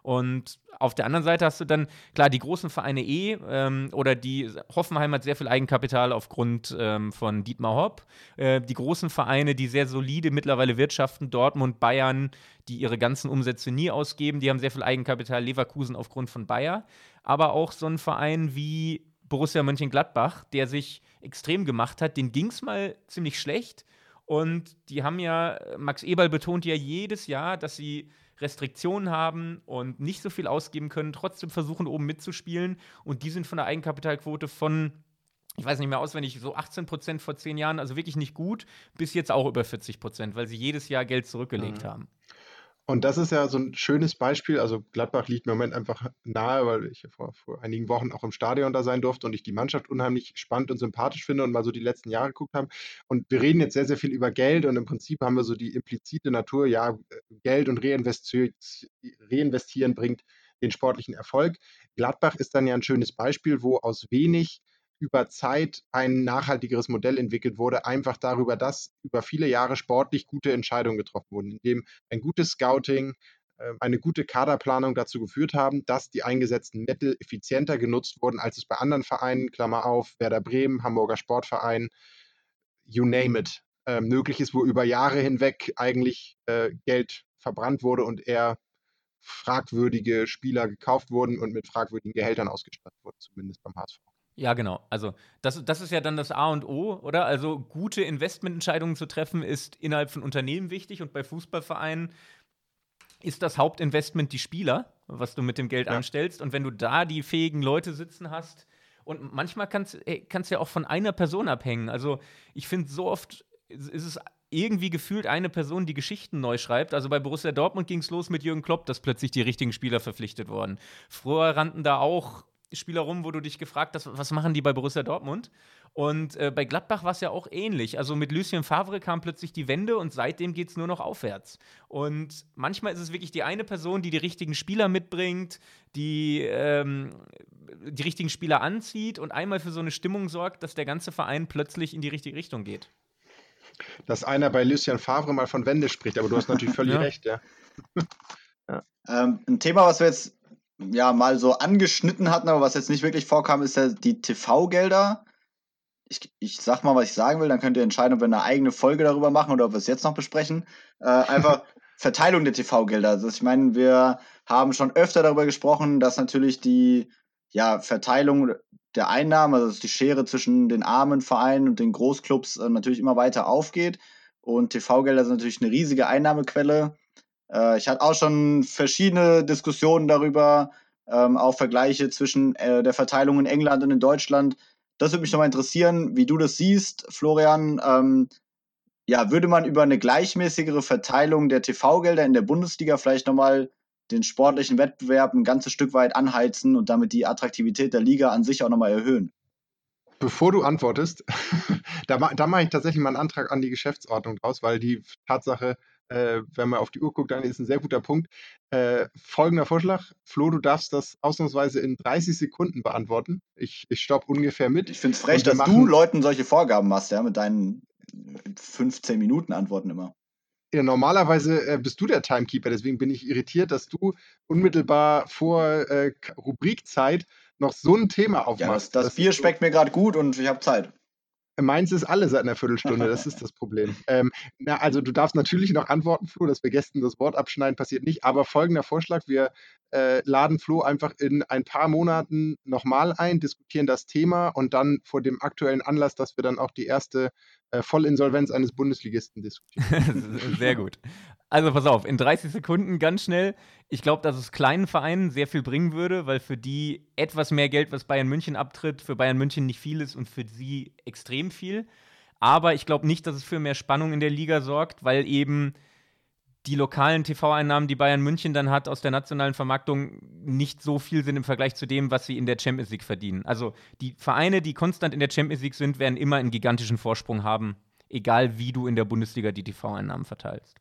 Und auf der anderen Seite hast du dann, klar, die großen Vereine eh, ähm, oder die Hoffenheim hat sehr viel Eigenkapital aufgrund ähm, von Dietmar Hopp. Äh, die großen Vereine, die sehr solide mittlerweile wirtschaften, Dortmund, Bayern, die ihre ganzen Umsätze nie ausgeben, die haben sehr viel Eigenkapital, Leverkusen aufgrund von Bayer. Aber auch so ein Verein wie Borussia Mönchengladbach, der sich extrem gemacht hat, den ging es mal ziemlich schlecht. Und die haben ja, Max Eberl betont ja jedes Jahr, dass sie Restriktionen haben und nicht so viel ausgeben können, trotzdem versuchen, oben mitzuspielen. Und die sind von der Eigenkapitalquote von, ich weiß nicht mehr auswendig, so 18 Prozent vor zehn Jahren, also wirklich nicht gut, bis jetzt auch über 40 Prozent, weil sie jedes Jahr Geld zurückgelegt mhm. haben. Und das ist ja so ein schönes Beispiel. Also Gladbach liegt im Moment einfach nahe, weil ich vor, vor einigen Wochen auch im Stadion da sein durfte und ich die Mannschaft unheimlich spannend und sympathisch finde und mal so die letzten Jahre geguckt habe. Und wir reden jetzt sehr, sehr viel über Geld und im Prinzip haben wir so die implizite Natur, ja, Geld und reinvestieren bringt den sportlichen Erfolg. Gladbach ist dann ja ein schönes Beispiel, wo aus wenig über Zeit ein nachhaltigeres Modell entwickelt wurde, einfach darüber, dass über viele Jahre sportlich gute Entscheidungen getroffen wurden, indem ein gutes Scouting, ähm, eine gute Kaderplanung dazu geführt haben, dass die eingesetzten Mittel effizienter genutzt wurden, als es bei anderen Vereinen, Klammer auf, Werder Bremen, Hamburger Sportverein, you name it, äh, möglich ist, wo über Jahre hinweg eigentlich äh, Geld verbrannt wurde und eher fragwürdige Spieler gekauft wurden und mit fragwürdigen Gehältern ausgestattet wurden, zumindest beim HSV. Ja, genau. Also das, das ist ja dann das A und O, oder? Also gute Investmententscheidungen zu treffen ist innerhalb von Unternehmen wichtig und bei Fußballvereinen ist das Hauptinvestment die Spieler, was du mit dem Geld ja. anstellst. Und wenn du da die fähigen Leute sitzen hast, und manchmal kann es ja auch von einer Person abhängen. Also ich finde, so oft ist es irgendwie gefühlt eine Person, die Geschichten neu schreibt. Also bei Borussia Dortmund ging es los mit Jürgen Klopp, dass plötzlich die richtigen Spieler verpflichtet wurden. Früher rannten da auch Spieler rum, wo du dich gefragt hast, was machen die bei Borussia Dortmund? Und äh, bei Gladbach war es ja auch ähnlich. Also mit Lucien Favre kam plötzlich die Wende und seitdem geht es nur noch aufwärts. Und manchmal ist es wirklich die eine Person, die die richtigen Spieler mitbringt, die ähm, die richtigen Spieler anzieht und einmal für so eine Stimmung sorgt, dass der ganze Verein plötzlich in die richtige Richtung geht. Dass einer bei Lucien Favre mal von Wende spricht, aber du hast natürlich völlig ja. recht, ja. ja. Ähm, ein Thema, was wir jetzt ja mal so angeschnitten hatten, aber was jetzt nicht wirklich vorkam, ist ja die TV-Gelder. Ich, ich sag mal, was ich sagen will, dann könnt ihr entscheiden, ob wir eine eigene Folge darüber machen oder ob wir es jetzt noch besprechen. Äh, einfach Verteilung der TV-Gelder. Also ich meine, wir haben schon öfter darüber gesprochen, dass natürlich die ja, Verteilung der Einnahmen, also die Schere zwischen den armen Vereinen und den Großclubs äh, natürlich immer weiter aufgeht. Und TV-Gelder sind natürlich eine riesige Einnahmequelle. Äh, ich hatte auch schon verschiedene Diskussionen darüber, ähm, auch Vergleiche zwischen äh, der Verteilung in England und in Deutschland. Das würde mich nochmal interessieren, wie du das siehst, Florian. Ähm, ja, würde man über eine gleichmäßigere Verteilung der TV-Gelder in der Bundesliga vielleicht nochmal den sportlichen Wettbewerb ein ganzes Stück weit anheizen und damit die Attraktivität der Liga an sich auch nochmal erhöhen? Bevor du antwortest, da, da mache ich tatsächlich mal einen Antrag an die Geschäftsordnung draus, weil die Tatsache, äh, wenn man auf die Uhr guckt, dann ist ein sehr guter Punkt. Äh, folgender Vorschlag. Flo, du darfst das ausnahmsweise in 30 Sekunden beantworten. Ich, ich stopp ungefähr mit. Ich finde es frech, dass du Leuten solche Vorgaben machst, ja, mit deinen 15 Minuten Antworten immer. Ja, normalerweise äh, bist du der Timekeeper, deswegen bin ich irritiert, dass du unmittelbar vor äh, Rubrikzeit noch so ein Thema aufmachst. Ja, das, das, das Bier schmeckt mir gerade gut und ich habe Zeit. Meins ist alle seit einer Viertelstunde, das ist das Problem. Ähm, na, also du darfst natürlich noch antworten, Flo, dass wir Gästen das Wort abschneiden, passiert nicht. Aber folgender Vorschlag, wir äh, laden Flo einfach in ein paar Monaten nochmal ein, diskutieren das Thema und dann vor dem aktuellen Anlass, dass wir dann auch die erste äh, Vollinsolvenz eines Bundesligisten diskutieren. Sehr gut. Also pass auf, in 30 Sekunden ganz schnell. Ich glaube, dass es kleinen Vereinen sehr viel bringen würde, weil für die etwas mehr Geld, was Bayern München abtritt, für Bayern München nicht viel ist und für sie extrem viel. Aber ich glaube nicht, dass es für mehr Spannung in der Liga sorgt, weil eben die lokalen TV-Einnahmen, die Bayern München dann hat aus der nationalen Vermarktung, nicht so viel sind im Vergleich zu dem, was sie in der Champions League verdienen. Also die Vereine, die konstant in der Champions League sind, werden immer einen gigantischen Vorsprung haben, egal wie du in der Bundesliga die TV-Einnahmen verteilst.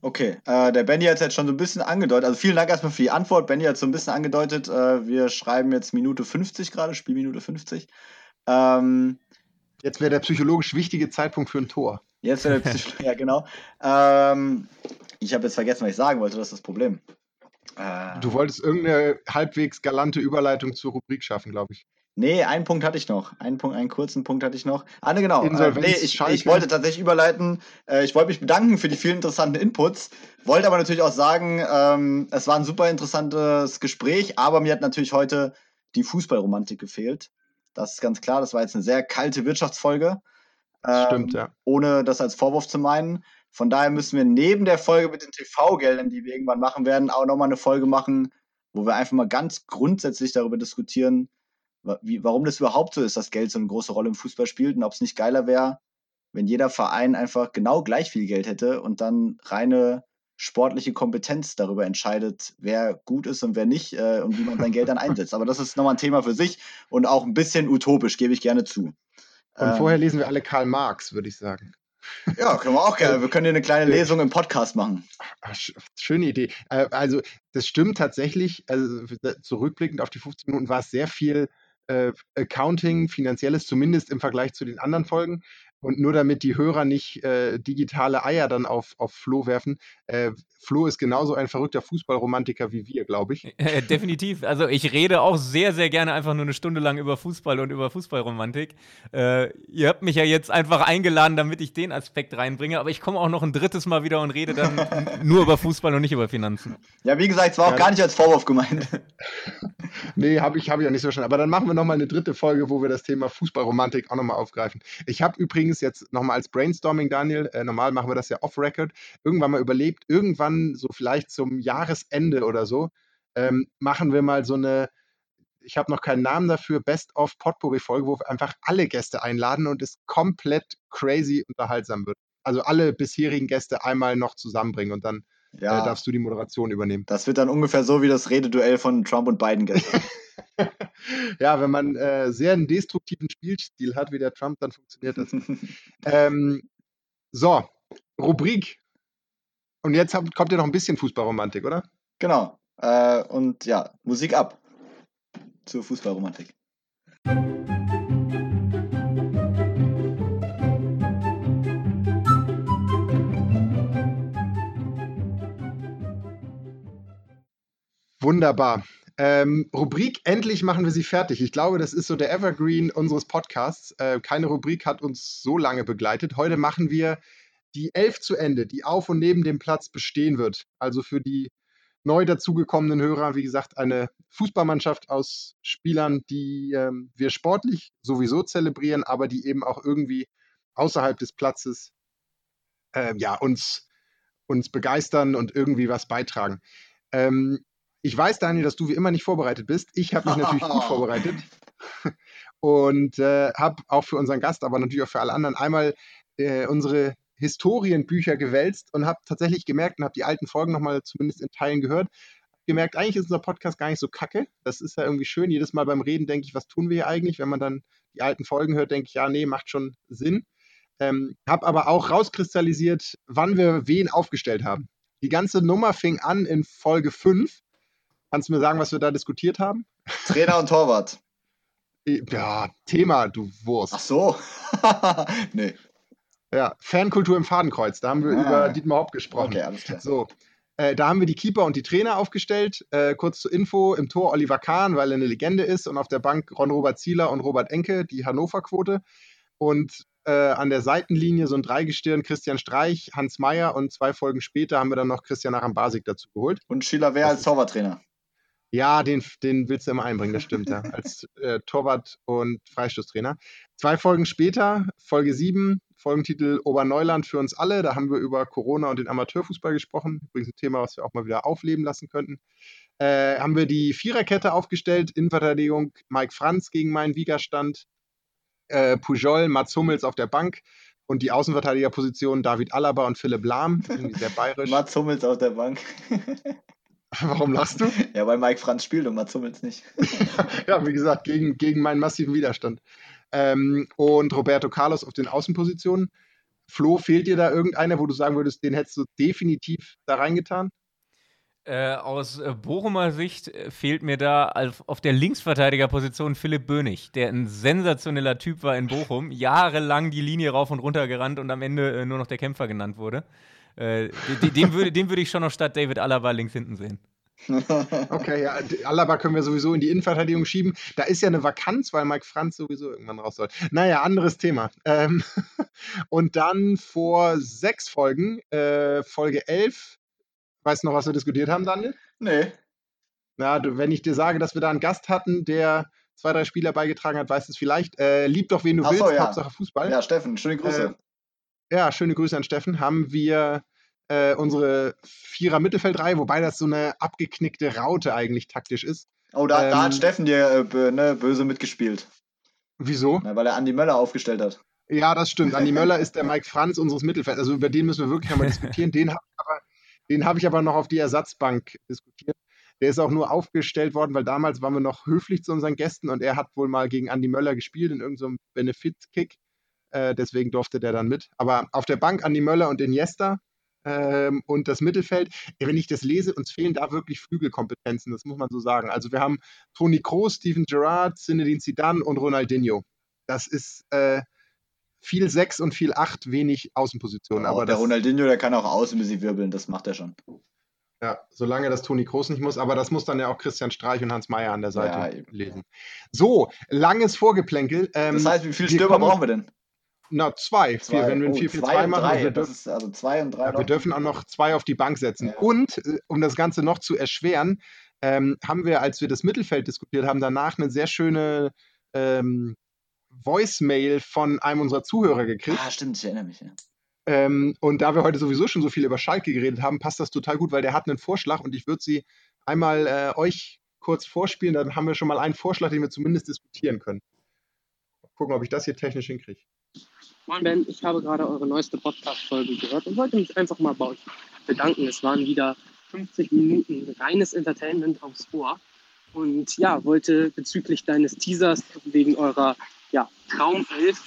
Okay, äh, der Benny hat es jetzt schon so ein bisschen angedeutet. Also vielen Dank erstmal für die Antwort. Benny hat so ein bisschen angedeutet, äh, wir schreiben jetzt Minute 50 gerade, Spielminute 50. Ähm, jetzt wäre der psychologisch wichtige Zeitpunkt für ein Tor. Jetzt wäre der Psychologe, ja genau. Ähm, ich habe jetzt vergessen, was ich sagen wollte, das ist das Problem. Äh, du wolltest irgendeine halbwegs galante Überleitung zur Rubrik schaffen, glaube ich. Nee, einen Punkt hatte ich noch. Einen, Punkt, einen kurzen Punkt hatte ich noch. Ah, ne, genau. Äh, nee, ich, ich, wollte tatsächlich überleiten. Äh, ich wollte mich bedanken für die vielen interessanten Inputs. Wollte aber natürlich auch sagen, ähm, es war ein super interessantes Gespräch, aber mir hat natürlich heute die Fußballromantik gefehlt. Das ist ganz klar. Das war jetzt eine sehr kalte Wirtschaftsfolge. Ähm, Stimmt, ja. Ohne das als Vorwurf zu meinen. Von daher müssen wir neben der Folge mit den TV-Geldern, die wir irgendwann machen werden, auch nochmal eine Folge machen, wo wir einfach mal ganz grundsätzlich darüber diskutieren, wie, warum das überhaupt so ist, dass Geld so eine große Rolle im Fußball spielt und ob es nicht geiler wäre, wenn jeder Verein einfach genau gleich viel Geld hätte und dann reine sportliche Kompetenz darüber entscheidet, wer gut ist und wer nicht äh, und wie man sein Geld dann einsetzt. Aber das ist nochmal ein Thema für sich und auch ein bisschen utopisch, gebe ich gerne zu. Und ähm, vorher lesen wir alle Karl Marx, würde ich sagen. Ja, können wir auch gerne. Wir können hier eine kleine Lesung im Podcast machen. Ach, schöne Idee. Äh, also, das stimmt tatsächlich. Also, zurückblickend auf die 15 Minuten war es sehr viel äh, Accounting, finanzielles, zumindest im Vergleich zu den anderen Folgen. Und nur damit die Hörer nicht äh, digitale Eier dann auf, auf Flo werfen, äh, Flo ist genauso ein verrückter Fußballromantiker wie wir, glaube ich. Äh, definitiv. Also ich rede auch sehr, sehr gerne einfach nur eine Stunde lang über Fußball und über Fußballromantik. Äh, ihr habt mich ja jetzt einfach eingeladen, damit ich den Aspekt reinbringe, aber ich komme auch noch ein drittes Mal wieder und rede dann nur über Fußball und nicht über Finanzen. Ja, wie gesagt, es war auch ja. gar nicht als Vorwurf gemeint. nee, habe ich, hab ich auch nicht so verstanden. Aber dann machen wir nochmal eine dritte Folge, wo wir das Thema Fußballromantik auch nochmal aufgreifen. Ich habe übrigens jetzt nochmal als Brainstorming, Daniel, äh, normal machen wir das ja off-Record, irgendwann mal überlebt, irgendwann so vielleicht zum Jahresende oder so, ähm, machen wir mal so eine, ich habe noch keinen Namen dafür, Best-of Potpourri-Folge, wo wir einfach alle Gäste einladen und es komplett crazy unterhaltsam wird. Also alle bisherigen Gäste einmal noch zusammenbringen und dann ja, äh, darfst du die Moderation übernehmen. Das wird dann ungefähr so wie das Rededuell von Trump und Biden gestern. ja, wenn man äh, sehr einen destruktiven Spielstil hat wie der Trump, dann funktioniert das. ähm, so, Rubrik und jetzt kommt ja noch ein bisschen Fußballromantik, oder? Genau. Äh, und ja, Musik ab zur Fußballromantik. Wunderbar. Ähm, Rubrik, endlich machen wir sie fertig. Ich glaube, das ist so der Evergreen unseres Podcasts. Äh, keine Rubrik hat uns so lange begleitet. Heute machen wir die Elf zu Ende, die auf und neben dem Platz bestehen wird. Also für die neu dazugekommenen Hörer, wie gesagt, eine Fußballmannschaft aus Spielern, die ähm, wir sportlich sowieso zelebrieren, aber die eben auch irgendwie außerhalb des Platzes äh, ja, uns, uns begeistern und irgendwie was beitragen. Ähm, ich weiß, Daniel, dass du wie immer nicht vorbereitet bist. Ich habe mich natürlich gut vorbereitet und äh, habe auch für unseren Gast, aber natürlich auch für alle anderen einmal äh, unsere Historienbücher gewälzt und habe tatsächlich gemerkt und habe die alten Folgen nochmal zumindest in Teilen gehört, gemerkt, eigentlich ist unser Podcast gar nicht so kacke. Das ist ja irgendwie schön. Jedes Mal beim Reden denke ich, was tun wir hier eigentlich? Wenn man dann die alten Folgen hört, denke ich, ja, nee, macht schon Sinn. Ähm, habe aber auch rauskristallisiert, wann wir wen aufgestellt haben. Die ganze Nummer fing an in Folge 5. Kannst du mir sagen, was wir da diskutiert haben? Trainer und Torwart. Ja, Thema, du Wurst. Ach so. nee. Ja, Fankultur im Fadenkreuz. Da haben wir ah. über Dietmar Hopp gesprochen. Okay, alles klar. So. Äh, da haben wir die Keeper und die Trainer aufgestellt. Äh, kurz zur Info: im Tor Oliver Kahn, weil er eine Legende ist, und auf der Bank Ron-Robert Zieler und Robert Enke, die Hannover-Quote. Und äh, an der Seitenlinie so ein Dreigestirn Christian Streich, Hans Meyer und zwei Folgen später haben wir dann noch Christian Arambasik dazu geholt. Und Schiller Wehr als Torwarttrainer. Ja, den, den willst du immer einbringen, das stimmt ja. Als äh, Torwart und Freistoßtrainer. Zwei Folgen später, Folge 7, Folgentitel Oberneuland für uns alle. Da haben wir über Corona und den Amateurfußball gesprochen. Übrigens ein Thema, was wir auch mal wieder aufleben lassen könnten. Äh, haben wir die Viererkette aufgestellt. Innenverteidigung Mike Franz gegen meinen Widerstand. Äh, Pujol, Mats Hummels auf der Bank. Und die Außenverteidigerposition David Alaba und Philipp Lahm. Sehr bayerisch. Mats Hummels auf der Bank. Warum lachst du? Ja, weil Mike Franz spielt und Mats Hummels nicht. ja, wie gesagt, gegen, gegen meinen massiven Widerstand ähm, und Roberto Carlos auf den Außenpositionen. Flo, fehlt dir da irgendeiner, wo du sagen würdest, den hättest du definitiv da reingetan? Äh, aus äh, Bochumer Sicht äh, fehlt mir da auf der Linksverteidigerposition Philipp Bönig, der ein sensationeller Typ war in Bochum, jahrelang die Linie rauf und runter gerannt und am Ende äh, nur noch der Kämpfer genannt wurde. Äh, den, den, würde, den würde ich schon noch statt David Alaba links hinten sehen. Okay, ja, Alaba können wir sowieso in die Innenverteidigung schieben. Da ist ja eine Vakanz, weil Mike Franz sowieso irgendwann raus soll. Naja, anderes Thema. Ähm, und dann vor sechs Folgen, äh, Folge 11, weißt du noch, was wir diskutiert haben, Daniel? Nee. Na, du, wenn ich dir sage, dass wir da einen Gast hatten, der zwei, drei Spieler beigetragen hat, weißt du es vielleicht. Äh, lieb doch, wen du Ach so, willst, ja. Hauptsache Fußball. Ja, Steffen, schöne Grüße. Äh, ja, schöne Grüße an Steffen. Haben wir äh, unsere Vierer-Mittelfeldreihe, wobei das so eine abgeknickte Raute eigentlich taktisch ist. oh, da, da hat ähm, Steffen dir äh, ne, böse mitgespielt, Wieso? ne, weil er Andi Möller aufgestellt hat. Ja, das stimmt. Andi Möller ist der Mike Franz unseres Mittelfelds. Also über den müssen wir wirklich einmal diskutieren. Den habe ich, hab ich aber noch auf die Ersatzbank diskutiert. Der ist auch nur aufgestellt worden, weil damals waren wir noch höflich zu unseren Gästen und er hat wohl mal gegen Andi Möller gespielt in irgendeinem Benefit-Kick. Äh, deswegen durfte der dann mit. Aber auf der Bank Andi Möller und Iniesta ähm, und das Mittelfeld. Wenn ich das lese, uns fehlen da wirklich Flügelkompetenzen, das muss man so sagen. Also wir haben Toni Kroos, Steven Gerrard, Zinedine Zidane und Ronaldinho. Das ist äh, viel 6 und viel 8, wenig Außenposition. Aber aber der das, Ronaldinho, der kann auch außen ein bisschen wirbeln, das macht er schon. ja, solange das Toni Kroos nicht muss, aber das muss dann ja auch Christian Streich und Hans Meyer an der Seite Ja, lesen. So, langes Vorgeplänkel. Ähm, Das heißt, wie viele Stürmer kommen- brauchen wir denn? Na, zwei. Vier, wenn wir ein Oh, 4-4-2 zwei und machen, drei. wir dürfen, also zwei und drei. ja, wir dürfen auch noch zwei auf die Bank setzen. Ja. Und, äh, um das Ganze noch zu erschweren, ähm, haben wir, als wir das Mittelfeld diskutiert haben, danach eine sehr schöne ähm, Voicemail von einem unserer Zuhörer gekriegt. Ah, stimmt, ich erinnere mich. Ja. Ähm, und da wir heute sowieso schon so viel über Schalke geredet haben, passt das total gut, weil der hat einen Vorschlag und ich würde sie einmal äh, euch kurz vorspielen. Dann haben wir schon mal einen Vorschlag, den wir zumindest diskutieren können. Gucken, ob ich das hier technisch hinkriege. Moin Ben, ich habe gerade eure neueste Podcast-Folge gehört und wollte mich einfach mal bei euch bedanken. Es waren wieder 50 Minuten reines Entertainment aufs Ohr. Und ja, wollte bezüglich deines Teasers wegen eurer ja, Traumelf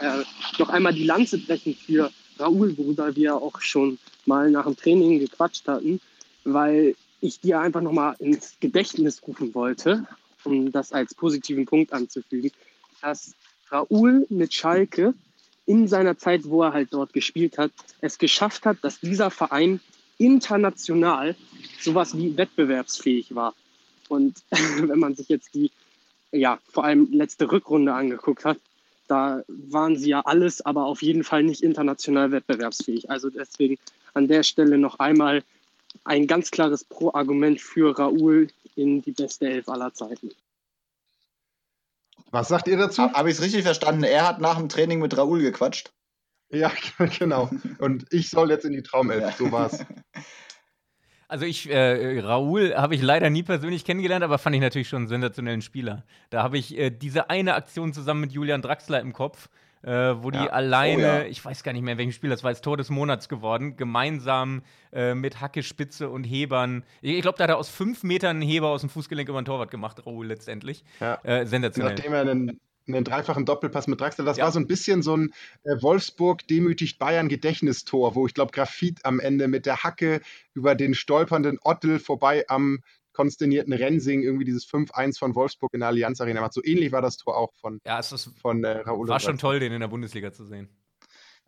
äh, noch einmal die Lanze brechen für Raoul, worüber wir auch schon mal nach dem Training gequatscht hatten, weil ich dir einfach nochmal ins Gedächtnis rufen wollte, um das als positiven Punkt anzufügen, dass Raoul mit Schalke in seiner Zeit, wo er halt dort gespielt hat, es geschafft hat, dass dieser Verein international sowas wie wettbewerbsfähig war. Und wenn man sich jetzt die, ja, vor allem letzte Rückrunde angeguckt hat, da waren sie ja alles, aber auf jeden Fall nicht international wettbewerbsfähig. Also deswegen an der Stelle noch einmal ein ganz klares Pro-Argument für Raoul in die beste Elf aller Zeiten. Was sagt ihr dazu? Habe ich es richtig verstanden? Er hat nach dem Training mit Raoul gequatscht. Ja, genau. Und ich soll jetzt in die Traumelf. Ja. So war's. Also ich, äh, Raoul habe ich leider nie persönlich kennengelernt, aber fand ich natürlich schon einen sensationellen Spieler. Da habe ich äh, diese eine Aktion zusammen mit Julian Draxler im Kopf, äh, wo die Ja. alleine, Oh ja. ich weiß gar nicht mehr, in welchem Spiel, das war jetzt Tor des Monats geworden, gemeinsam äh, mit Hacke, Spitze und Hebern. Ich, ich glaube, da hat er aus fünf Metern einen Heber aus dem Fußgelenk über den Torwart gemacht, Raoul letztendlich. Ja. Äh, sensationell. Nachdem er einen, einen dreifachen Doppelpass mit Draxler, das Ja. war so ein bisschen so ein äh, Wolfsburg demütigt Bayern Gedächtnistor, wo ich glaube Grafit am Ende mit der Hacke über den stolpernden Ottel vorbei am konsternierten Rensing irgendwie dieses 5-1 von Wolfsburg in der Allianz Arena macht. So ähnlich war das Tor auch von, Ja, es ist, von äh, Raoul. war schon toll, den in der Bundesliga zu sehen.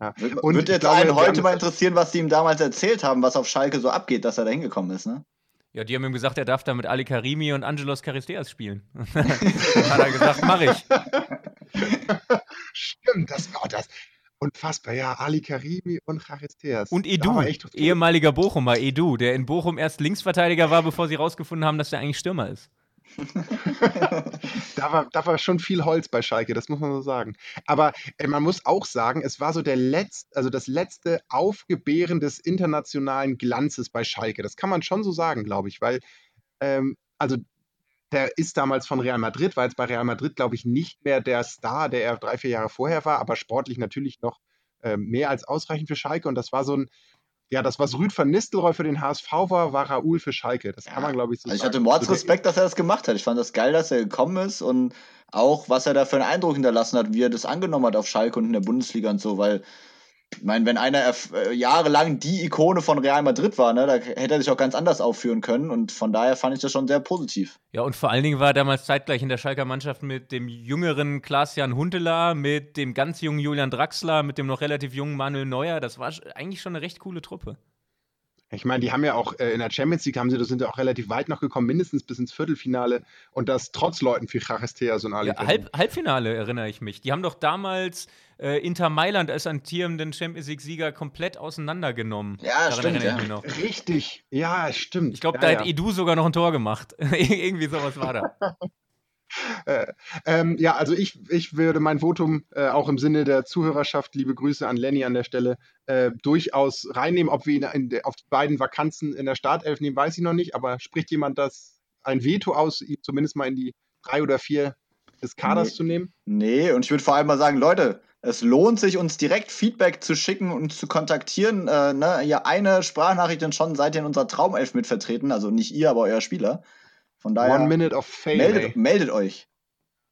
Ja. Würde Und Würde jetzt glaube, einen heute mal es- interessieren, was die ihm damals erzählt haben, was auf Schalke so abgeht, dass er da hingekommen ist, ne? Ja, die haben ihm gesagt, er darf da mit Ali Karimi und Angelos Charisteas spielen. Dann hat er gesagt, mach ich. Stimmt, das war das. Unfassbar, ja. Ali Karimi und Charisteas. Und Edu, ehemaliger Bochumer Edu, der in Bochum erst Linksverteidiger war, bevor sie rausgefunden haben, dass der eigentlich Stürmer ist. Da war, da war schon viel Holz bei Schalke, das muss man so sagen. Aber äh, man muss auch sagen, es war so der letzte, also das letzte Aufgebären des internationalen Glanzes bei Schalke. Das kann man schon so sagen, glaube ich, weil ähm, also der ist damals von Real Madrid, war jetzt bei Real Madrid, glaube ich, nicht mehr der Star, der er drei, vier Jahre vorher war, aber sportlich natürlich noch ähm, mehr als ausreichend für Schalke. Und das war so ein, ja, das, was Rüd van Nistelrooy für den HSV war, war Raoul für Schalke. Das kann Ja, man, glaube ich, so Also ich sagen. hatte Also der- Mordsrespekt, dass er das gemacht hat. Ich fand das geil, dass er gekommen ist und auch, was er da für einen Eindruck hinterlassen hat, wie er das angenommen hat auf Schalke und in der Bundesliga und so, weil, ich meine, wenn einer äh, jahrelang die Ikone von Real Madrid war, ne, da hätte er sich auch ganz anders aufführen können und von daher fand ich das schon sehr positiv. Ja, und vor allen Dingen war er damals zeitgleich in der Schalker Mannschaft mit dem jüngeren Klaas-Jan Huntelaar, mit dem ganz jungen Julian Draxler, mit dem noch relativ jungen Manuel Neuer. Das war eigentlich schon eine recht coole Truppe. Ich meine, die haben ja auch äh, in der Champions League haben sie, da sind ja auch relativ weit noch gekommen, mindestens bis ins Viertelfinale und das trotz Leuten wie und Ali. Ja, Halb, Halbfinale erinnere ich mich. Die haben doch damals äh, Inter Mailand als amtierenden Champions League-Sieger komplett auseinandergenommen. Ja, Daran stimmt. Ja. Richtig, ja, stimmt. Ich glaube, ja, da ja. hat Edu sogar noch ein Tor gemacht. Irgendwie sowas war da. Äh, ähm, ja, also ich, ich würde mein Votum äh, auch im Sinne der Zuhörerschaft, liebe Grüße an Lenny an der Stelle, äh, durchaus reinnehmen. Ob wir ihn in, der- auf die beiden Vakanzen in der Startelf nehmen, weiß ich noch nicht, aber spricht jemand das ein Veto aus, ihn zumindest mal in die drei oder vier des Kaders Nee. zu nehmen? Nee, und ich würde vor allem mal sagen, Leute, es lohnt sich, uns direkt Feedback zu schicken und zu kontaktieren. Äh, ne? Ihr eine Sprachnachricht und schon seid ihr in unserer Traumelf mit vertreten. Also nicht ihr, aber euer Spieler. Von daher One Minute of Fame. meldet, meldet euch.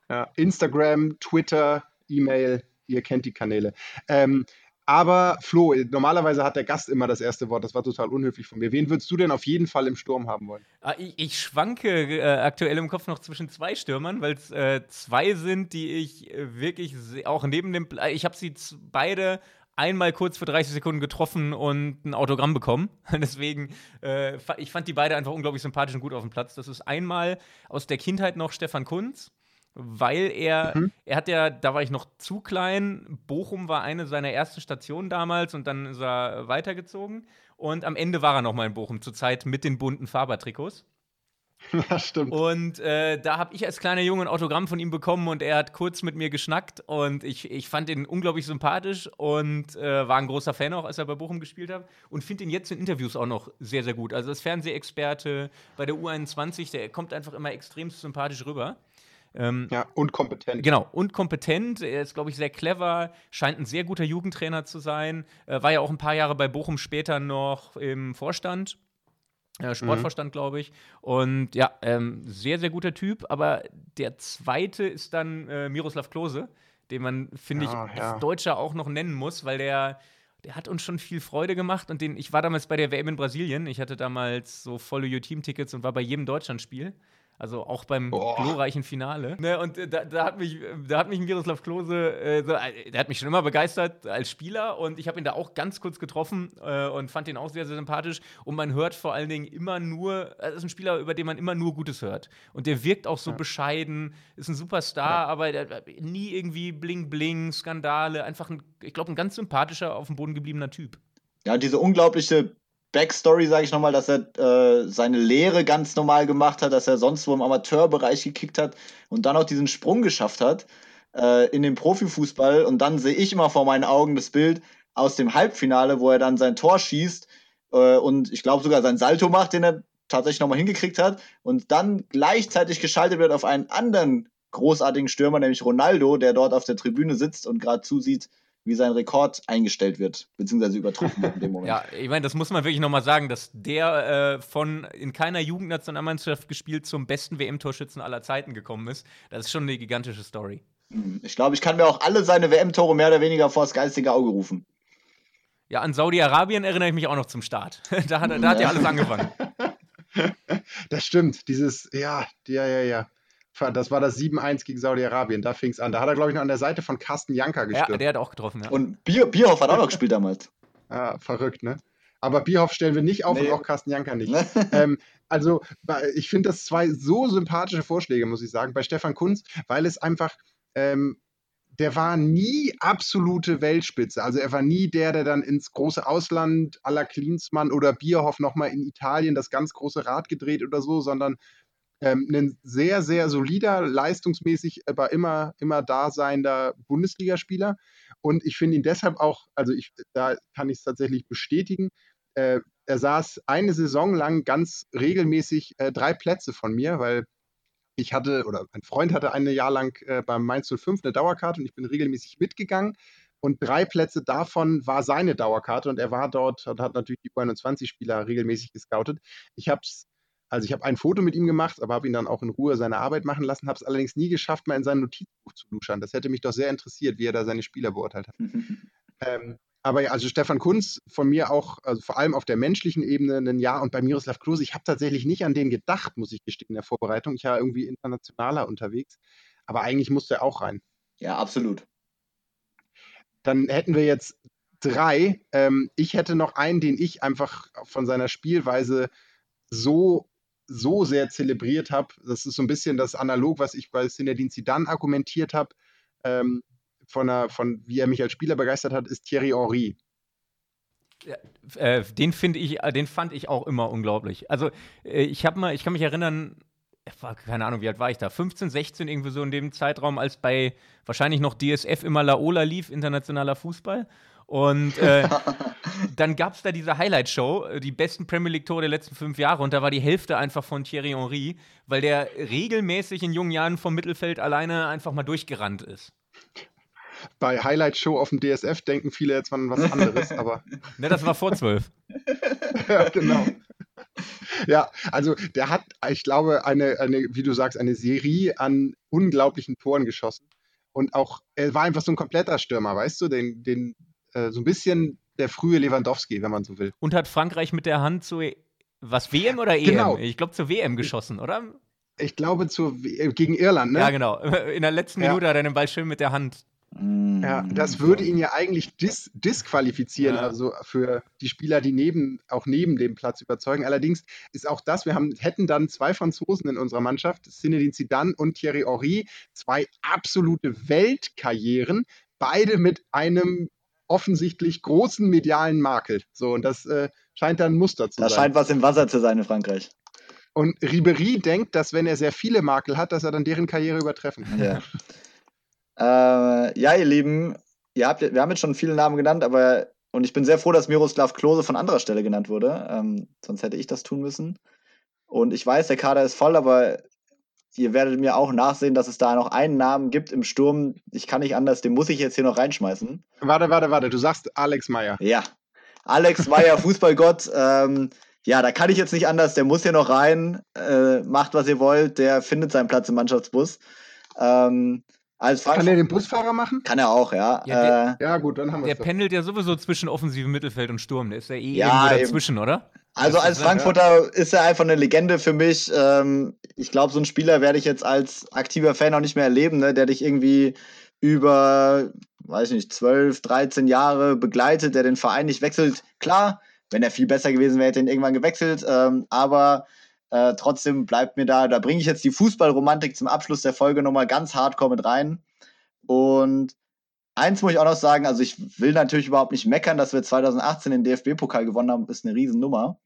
Ja, Instagram, Twitter, E-Mail, ihr kennt die Kanäle. Ähm, aber Flo, normalerweise hat der Gast immer das erste Wort. Das war total unhöflich von mir. Wen würdest du denn auf jeden Fall im Sturm haben wollen? Ah, Ich, ich schwanke äh, aktuell im Kopf noch zwischen zwei Stürmern, weil es äh, zwei sind, die ich äh, wirklich auch neben dem. Ich habe sie beide einmal kurz für 30 Sekunden getroffen und ein Autogramm bekommen. Deswegen, äh, ich fand die beide einfach unglaublich sympathisch und gut auf dem Platz. Das ist einmal aus der Kindheit noch Stefan Kunz. Weil er, Mhm. er hat ja, da war ich noch zu klein. Bochum war eine seiner ersten Stationen damals und dann ist er weitergezogen. Und am Ende war er noch mal in Bochum, zur Zeit mit den bunten Faber-Trikots. Ja, stimmt. Und äh, da habe ich als kleiner Junge ein Autogramm von ihm bekommen und er hat kurz mit mir geschnackt und ich, ich fand ihn unglaublich sympathisch und äh, war ein großer Fan auch, als er bei Bochum gespielt hat und finde ihn jetzt in Interviews auch noch sehr, sehr gut. Also als Fernsehexperte bei der U21, der kommt einfach immer extrem sympathisch rüber. Ähm, Ja, und kompetent. Genau, und kompetent. Er ist, glaube ich, sehr clever, scheint ein sehr guter Jugendtrainer zu sein. Äh, war ja auch ein paar Jahre bei Bochum später noch im Vorstand. Äh, Sportvorstand, glaube ich. Und ja, ähm, sehr, sehr guter Typ. Aber der zweite ist dann äh, Miroslav Klose, den man, finde Ja, ich, ja. als Deutscher auch noch nennen muss, weil der, der hat uns schon viel Freude gemacht. Und den, ich war damals bei der WM in Brasilien. Ich hatte damals so volle U-Team-Tickets und war bei jedem Deutschlandspiel. Also auch beim Boah. glorreichen Finale. Ne, und äh, da, da, hat mich, da hat mich Miroslav Klose, äh, so, äh, der hat mich schon immer begeistert als Spieler und ich habe ihn da auch ganz kurz getroffen äh, und fand ihn auch sehr, sehr sympathisch. Und man hört vor allen Dingen immer nur, äh, das ist ein Spieler, über den man immer nur Gutes hört. Und der wirkt auch so bescheiden, ist ein Superstar, aber der, nie irgendwie Bling-Bling, Skandale, einfach ein, ich glaube, ein ganz sympathischer, auf dem Boden gebliebener Typ. Ja, diese unglaubliche Backstory, sage ich nochmal, dass er äh, seine Lehre ganz normal gemacht hat, dass er sonst wo im Amateurbereich gekickt hat und dann auch diesen Sprung geschafft hat äh, in den Profifußball. Und dann sehe ich immer vor meinen Augen das Bild aus dem Halbfinale, wo er dann sein Tor schießt äh, und ich glaube sogar sein Salto macht, den er tatsächlich nochmal hingekriegt hat und dann gleichzeitig geschaltet wird auf einen anderen großartigen Stürmer, nämlich Ronaldo, der dort auf der Tribüne sitzt und gerade zusieht, wie sein Rekord eingestellt wird, beziehungsweise übertroffen wird in dem Moment. Ja, ich meine, das muss man wirklich nochmal sagen, dass der äh, von in keiner Jugendnationalmannschaft gespielt zum besten WM-Torschützen aller Zeiten gekommen ist. Das ist schon eine gigantische Story. Hm, Ich glaube, ich kann mir auch alle seine WM-Tore mehr oder weniger vors geistige Auge rufen. Ja, an Saudi-Arabien erinnere ich mich auch noch zum Start. da hat, da hat ja alles angefangen. Das stimmt. Dieses, ja, ja, ja, ja. Das war das 7-1 gegen Saudi-Arabien. Da fing es an. Da hat er, glaube ich, noch an der Seite von Carsten Janka Ja, gestürmt. der hat auch getroffen, ja. Und Bier, Bierhoff hat auch noch gespielt damals. Ah, verrückt, ne? Aber Bierhoff stellen wir nicht auf Nee. und auch Carsten Janka nicht. Ähm, also, ich finde das zwei so sympathische Vorschläge, muss ich sagen, bei Stefan Kunz, weil es einfach, ähm, der war nie absolute Weltspitze. Also er war nie der, der dann ins große Ausland à la Klinsmann oder Bierhoff nochmal in Italien das ganz große Rad gedreht oder so, sondern ähm, ein sehr, sehr solider, leistungsmäßig, aber immer, immer daseinender Bundesligaspieler. Und ich finde ihn deshalb auch, also ich, da kann ich es tatsächlich bestätigen, äh, er saß eine Saison lang ganz regelmäßig äh, drei Plätze von mir, weil ich hatte, oder ein Freund hatte ein Jahr lang äh, beim Mainz 05 eine Dauerkarte und ich bin regelmäßig mitgegangen. Und drei Plätze davon war seine Dauerkarte und er war dort und hat natürlich die U21-Spieler regelmäßig gescoutet. Ich habe es, also ich habe ein Foto mit ihm gemacht, aber habe ihn dann auch in Ruhe seine Arbeit machen lassen, habe es allerdings nie geschafft, mal in sein Notizbuch zu luschern. Das hätte mich doch sehr interessiert, wie er da seine Spieler beurteilt hat. Ähm, aber ja, also Stefan Kunz von mir auch, also vor allem auf der menschlichen Ebene ein Jahr und bei Miroslav Klose, ich habe tatsächlich nicht an den gedacht, muss ich gestehen, in der Vorbereitung. Ich war irgendwie internationaler unterwegs, aber eigentlich musste er auch rein. Ja, absolut. Dann hätten wir jetzt drei. Ähm, ich hätte noch einen, den ich einfach von seiner Spielweise so, so sehr zelebriert habe. Das ist so ein bisschen das Analog, was ich bei Zinedine Zidane argumentiert habe. Ähm, von, von wie er mich als Spieler begeistert hat, ist Thierry Henry. Ja, äh, den finde ich, äh, den fand ich auch immer unglaublich. Also äh, ich habe mal, ich kann mich erinnern, keine Ahnung, wie alt war ich da? 15, 16 irgendwie so in dem Zeitraum, als bei wahrscheinlich noch DSF immer Laola lief, internationaler Fußball. Und äh, dann gab es da diese Highlight-Show, äh, die besten Premier League-Tore der letzten fünf Jahre. Und da war die Hälfte einfach von Thierry Henry, weil der regelmäßig in jungen Jahren vom Mittelfeld alleine einfach mal durchgerannt ist. Bei Highlight Show auf dem DSF denken viele jetzt an was anderes, aber. ne, das war vor zwölf. ja, genau. Ja, also der hat, ich glaube, eine, eine, wie du sagst, eine Serie an unglaublichen Toren geschossen. Und auch, er war einfach so ein kompletter Stürmer, weißt du, den, den äh, so ein bisschen der frühe Lewandowski, wenn man so will. Und hat Frankreich mit der Hand zu, was, WM oder EM? Genau. Ich glaube, zur WM geschossen, oder? Ich glaube, zu, gegen Irland, ne? Ja, genau. In der letzten Minute ja. hat er den Ball schön mit der Hand ja, mm, das würde ihn ja eigentlich dis disqualifizieren, ja. also für die Spieler, die neben, auch neben dem Platz überzeugen. Allerdings ist auch das, wir haben, hätten dann zwei Franzosen in unserer Mannschaft, Zinedine Zidane und Thierry Henry, zwei absolute Weltkarrieren, beide mit einem offensichtlich großen medialen Makel. So, und das äh, scheint dann ein Muster zu da sein. Da scheint was im Wasser zu sein in Frankreich. Und Ribery denkt, dass wenn er sehr viele Makel hat, dass er dann deren Karriere übertreffen kann. Ja. Äh, ja, ihr Lieben, ihr habt, wir haben jetzt schon viele Namen genannt, aber und ich bin sehr froh, dass Miroslav Klose von anderer Stelle genannt wurde. Ähm, sonst hätte ich das tun müssen. Und ich weiß, der Kader ist voll, aber ihr werdet mir auch nachsehen, dass es da noch einen Namen gibt im Sturm. Ich kann nicht anders, den muss ich jetzt hier noch reinschmeißen. Warte, warte, warte. Du sagst Alex Meyer. Ja. Alex Meyer, Fußballgott. Ähm, ja, da kann ich jetzt nicht anders. Der muss hier noch rein. Äh, macht, was ihr wollt. Der findet seinen Platz im Mannschaftsbus. Ähm, als kann er den Busfahrer machen? Kann er auch, ja. Ja, der, äh, ja gut, dann haben wir Der pendelt ja sowieso zwischen offensivem Mittelfeld und Sturm. Der ist ja eh ja, irgendwo dazwischen, oder? Also als Frankfurter ist er einfach eine Legende für mich. Ähm, ich glaube, so einen Spieler werde ich jetzt als aktiver Fan auch nicht mehr erleben, ne? der dich irgendwie über, weiß ich nicht, 12, 13 Jahre begleitet, der den Verein nicht wechselt. Klar, wenn er viel besser gewesen wäre, hätte er ihn irgendwann gewechselt. Ähm, aber äh, trotzdem bleibt mir da, da bringe ich jetzt die Fußballromantik zum Abschluss der Folge nochmal ganz hardcore mit rein. Und eins muss ich auch noch sagen, also ich will natürlich überhaupt nicht meckern, dass wir 2018 den DFB-Pokal gewonnen haben, ist eine Riesennummer.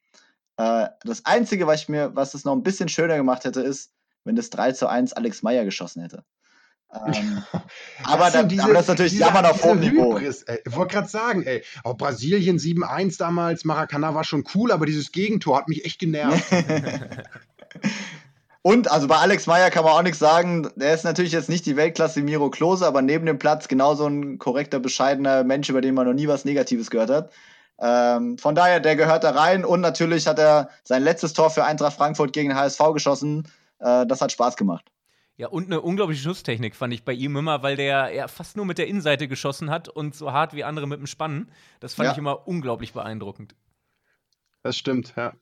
Äh, das Einzige, was ich mir, was es noch ein bisschen schöner gemacht hätte, ist, wenn das 3 zu 1 Alex Meyer geschossen hätte. Ähm, aber, da, diese, aber, das ist natürlich dieser, Jammern auf hohem Niveau. ich wollte gerade sagen, ey, auch Brasilien 7-1 damals, Maracanã war schon cool, aber dieses Gegentor hat mich echt genervt. Und also bei Alex Meyer kann man auch nichts sagen. Der ist natürlich jetzt nicht die Weltklasse Miro Klose, aber neben dem Platz genauso ein korrekter, bescheidener Mensch, über den man noch nie was Negatives gehört hat. Ähm, von daher, der gehört da rein und natürlich hat er sein letztes Tor für Eintracht Frankfurt gegen HSV geschossen. Äh, das hat Spaß gemacht. Ja, und eine unglaubliche Schusstechnik fand ich bei ihm immer, weil der ja fast nur mit der Innenseite geschossen hat und so hart wie andere mit dem Spannen. Das fand ja. ich immer unglaublich beeindruckend. Das stimmt, ja.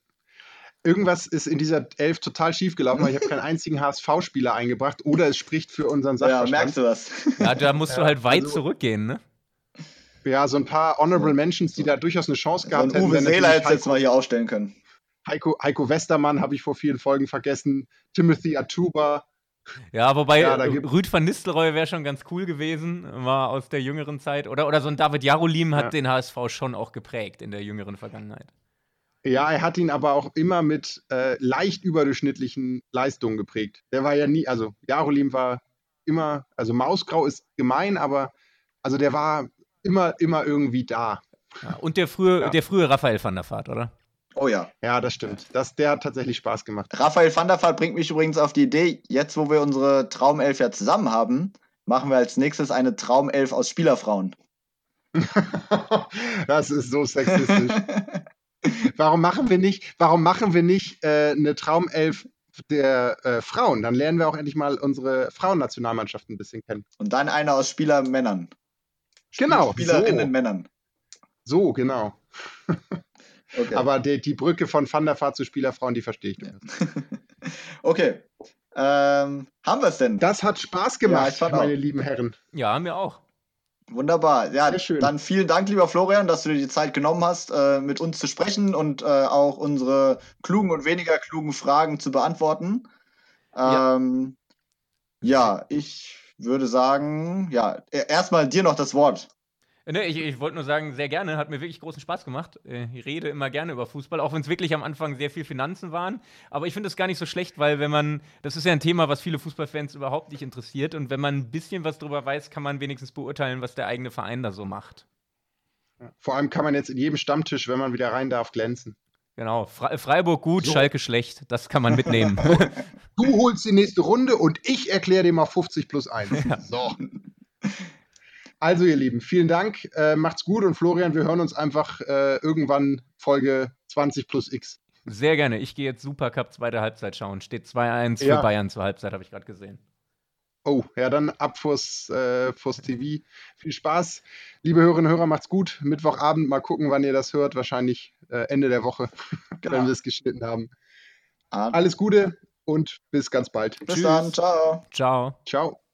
Irgendwas ist in dieser Elf total schief gelaufen, weil ich habe keinen einzigen HSV-Spieler eingebracht oder es spricht für unseren Sachverstand. Ja, merkst du was? Ja, da musst du halt weit also, zurückgehen, ne? Ja, so ein paar Honorable Mentions, die da durchaus eine Chance gehabt so hätten. Uwe Seeler hätte jetzt mal hier aufstellen können. Heiko, Heiko Westermann habe ich vor vielen Folgen vergessen. Timothy Atuba, ja, wobei ja, Rüd van Nistelrooy wäre schon ganz cool gewesen, war aus der jüngeren Zeit. Oder, oder so ein David Jarolim hat ja. den HSV schon auch geprägt in der jüngeren Vergangenheit. Ja, er hat ihn aber auch immer mit äh, leicht überdurchschnittlichen Leistungen geprägt. Der war ja nie, also Jarolim war immer, also Mausgrau ist gemein, aber also der war immer, immer irgendwie da. Ja, und der frühe, der frühe Raphael van der Vaart, oder? Oh ja. Ja, das stimmt. Das, der hat tatsächlich Spaß gemacht. Raphael van der Vaart bringt mich übrigens auf die Idee, jetzt wo wir unsere Traumelf ja zusammen haben, machen wir als nächstes eine Traumelf aus Spielerfrauen. das ist so sexistisch. warum machen wir nicht, warum machen wir nicht äh, eine Traumelf der äh, Frauen? Dann lernen wir auch endlich mal unsere Frauennationalmannschaft ein bisschen kennen. Und dann eine aus Spielermännern. Genau. Spielerinnen so. Männern. So, genau. Okay. Aber die, die, Brücke von Van der Vaart zu Spielerfrauen, die verstehe ich. Ja. okay. Ähm, haben wir es denn? Das hat Spaß gemacht, ja, meine auch. lieben Herren. Ja, mir auch. Wunderbar. Ja, dann vielen Dank, lieber Florian, dass du dir die Zeit genommen hast, äh, mit uns zu sprechen und äh, auch unsere klugen und weniger klugen Fragen zu beantworten. Ähm, ja. ja, ich würde sagen, ja, e-, erstmal dir noch das Wort. Ne, ich, ich wollte nur sagen, sehr gerne, hat mir wirklich großen Spaß gemacht. Äh, ich rede immer gerne über Fußball, auch wenn es wirklich am Anfang sehr viel Finanzen waren. Aber ich finde es gar nicht so schlecht, weil wenn man, das ist ja ein Thema, was viele Fußballfans überhaupt nicht interessiert. Und wenn man ein bisschen was darüber weiß, kann man wenigstens beurteilen, was der eigene Verein da so macht. Vor allem kann man jetzt in jedem Stammtisch, wenn man wieder rein darf, glänzen. Genau, Fre Freiburg gut, so. Schalke schlecht. Das kann man mitnehmen. du holst die nächste Runde und ich erkläre dir mal 50 plus 1. Ja. So. Also, ihr Lieben, vielen Dank. Äh, macht's gut und Florian, wir hören uns einfach äh, irgendwann Folge 20 plus X. Sehr gerne. Ich gehe jetzt Supercup zweite Halbzeit schauen. Steht 2-1 für ja. Bayern zur Halbzeit, habe ich gerade gesehen. Oh, ja, dann ab fürs, äh, fürs TV. Viel Spaß. Liebe Hörerinnen und Hörer, macht's gut. Mittwochabend mal gucken, wann ihr das hört. Wahrscheinlich äh, Ende der Woche, genau. wenn wir es geschnitten haben. Alles Gute und bis ganz bald. Bis Tschüss. dann. Ciao. Ciao. Ciao.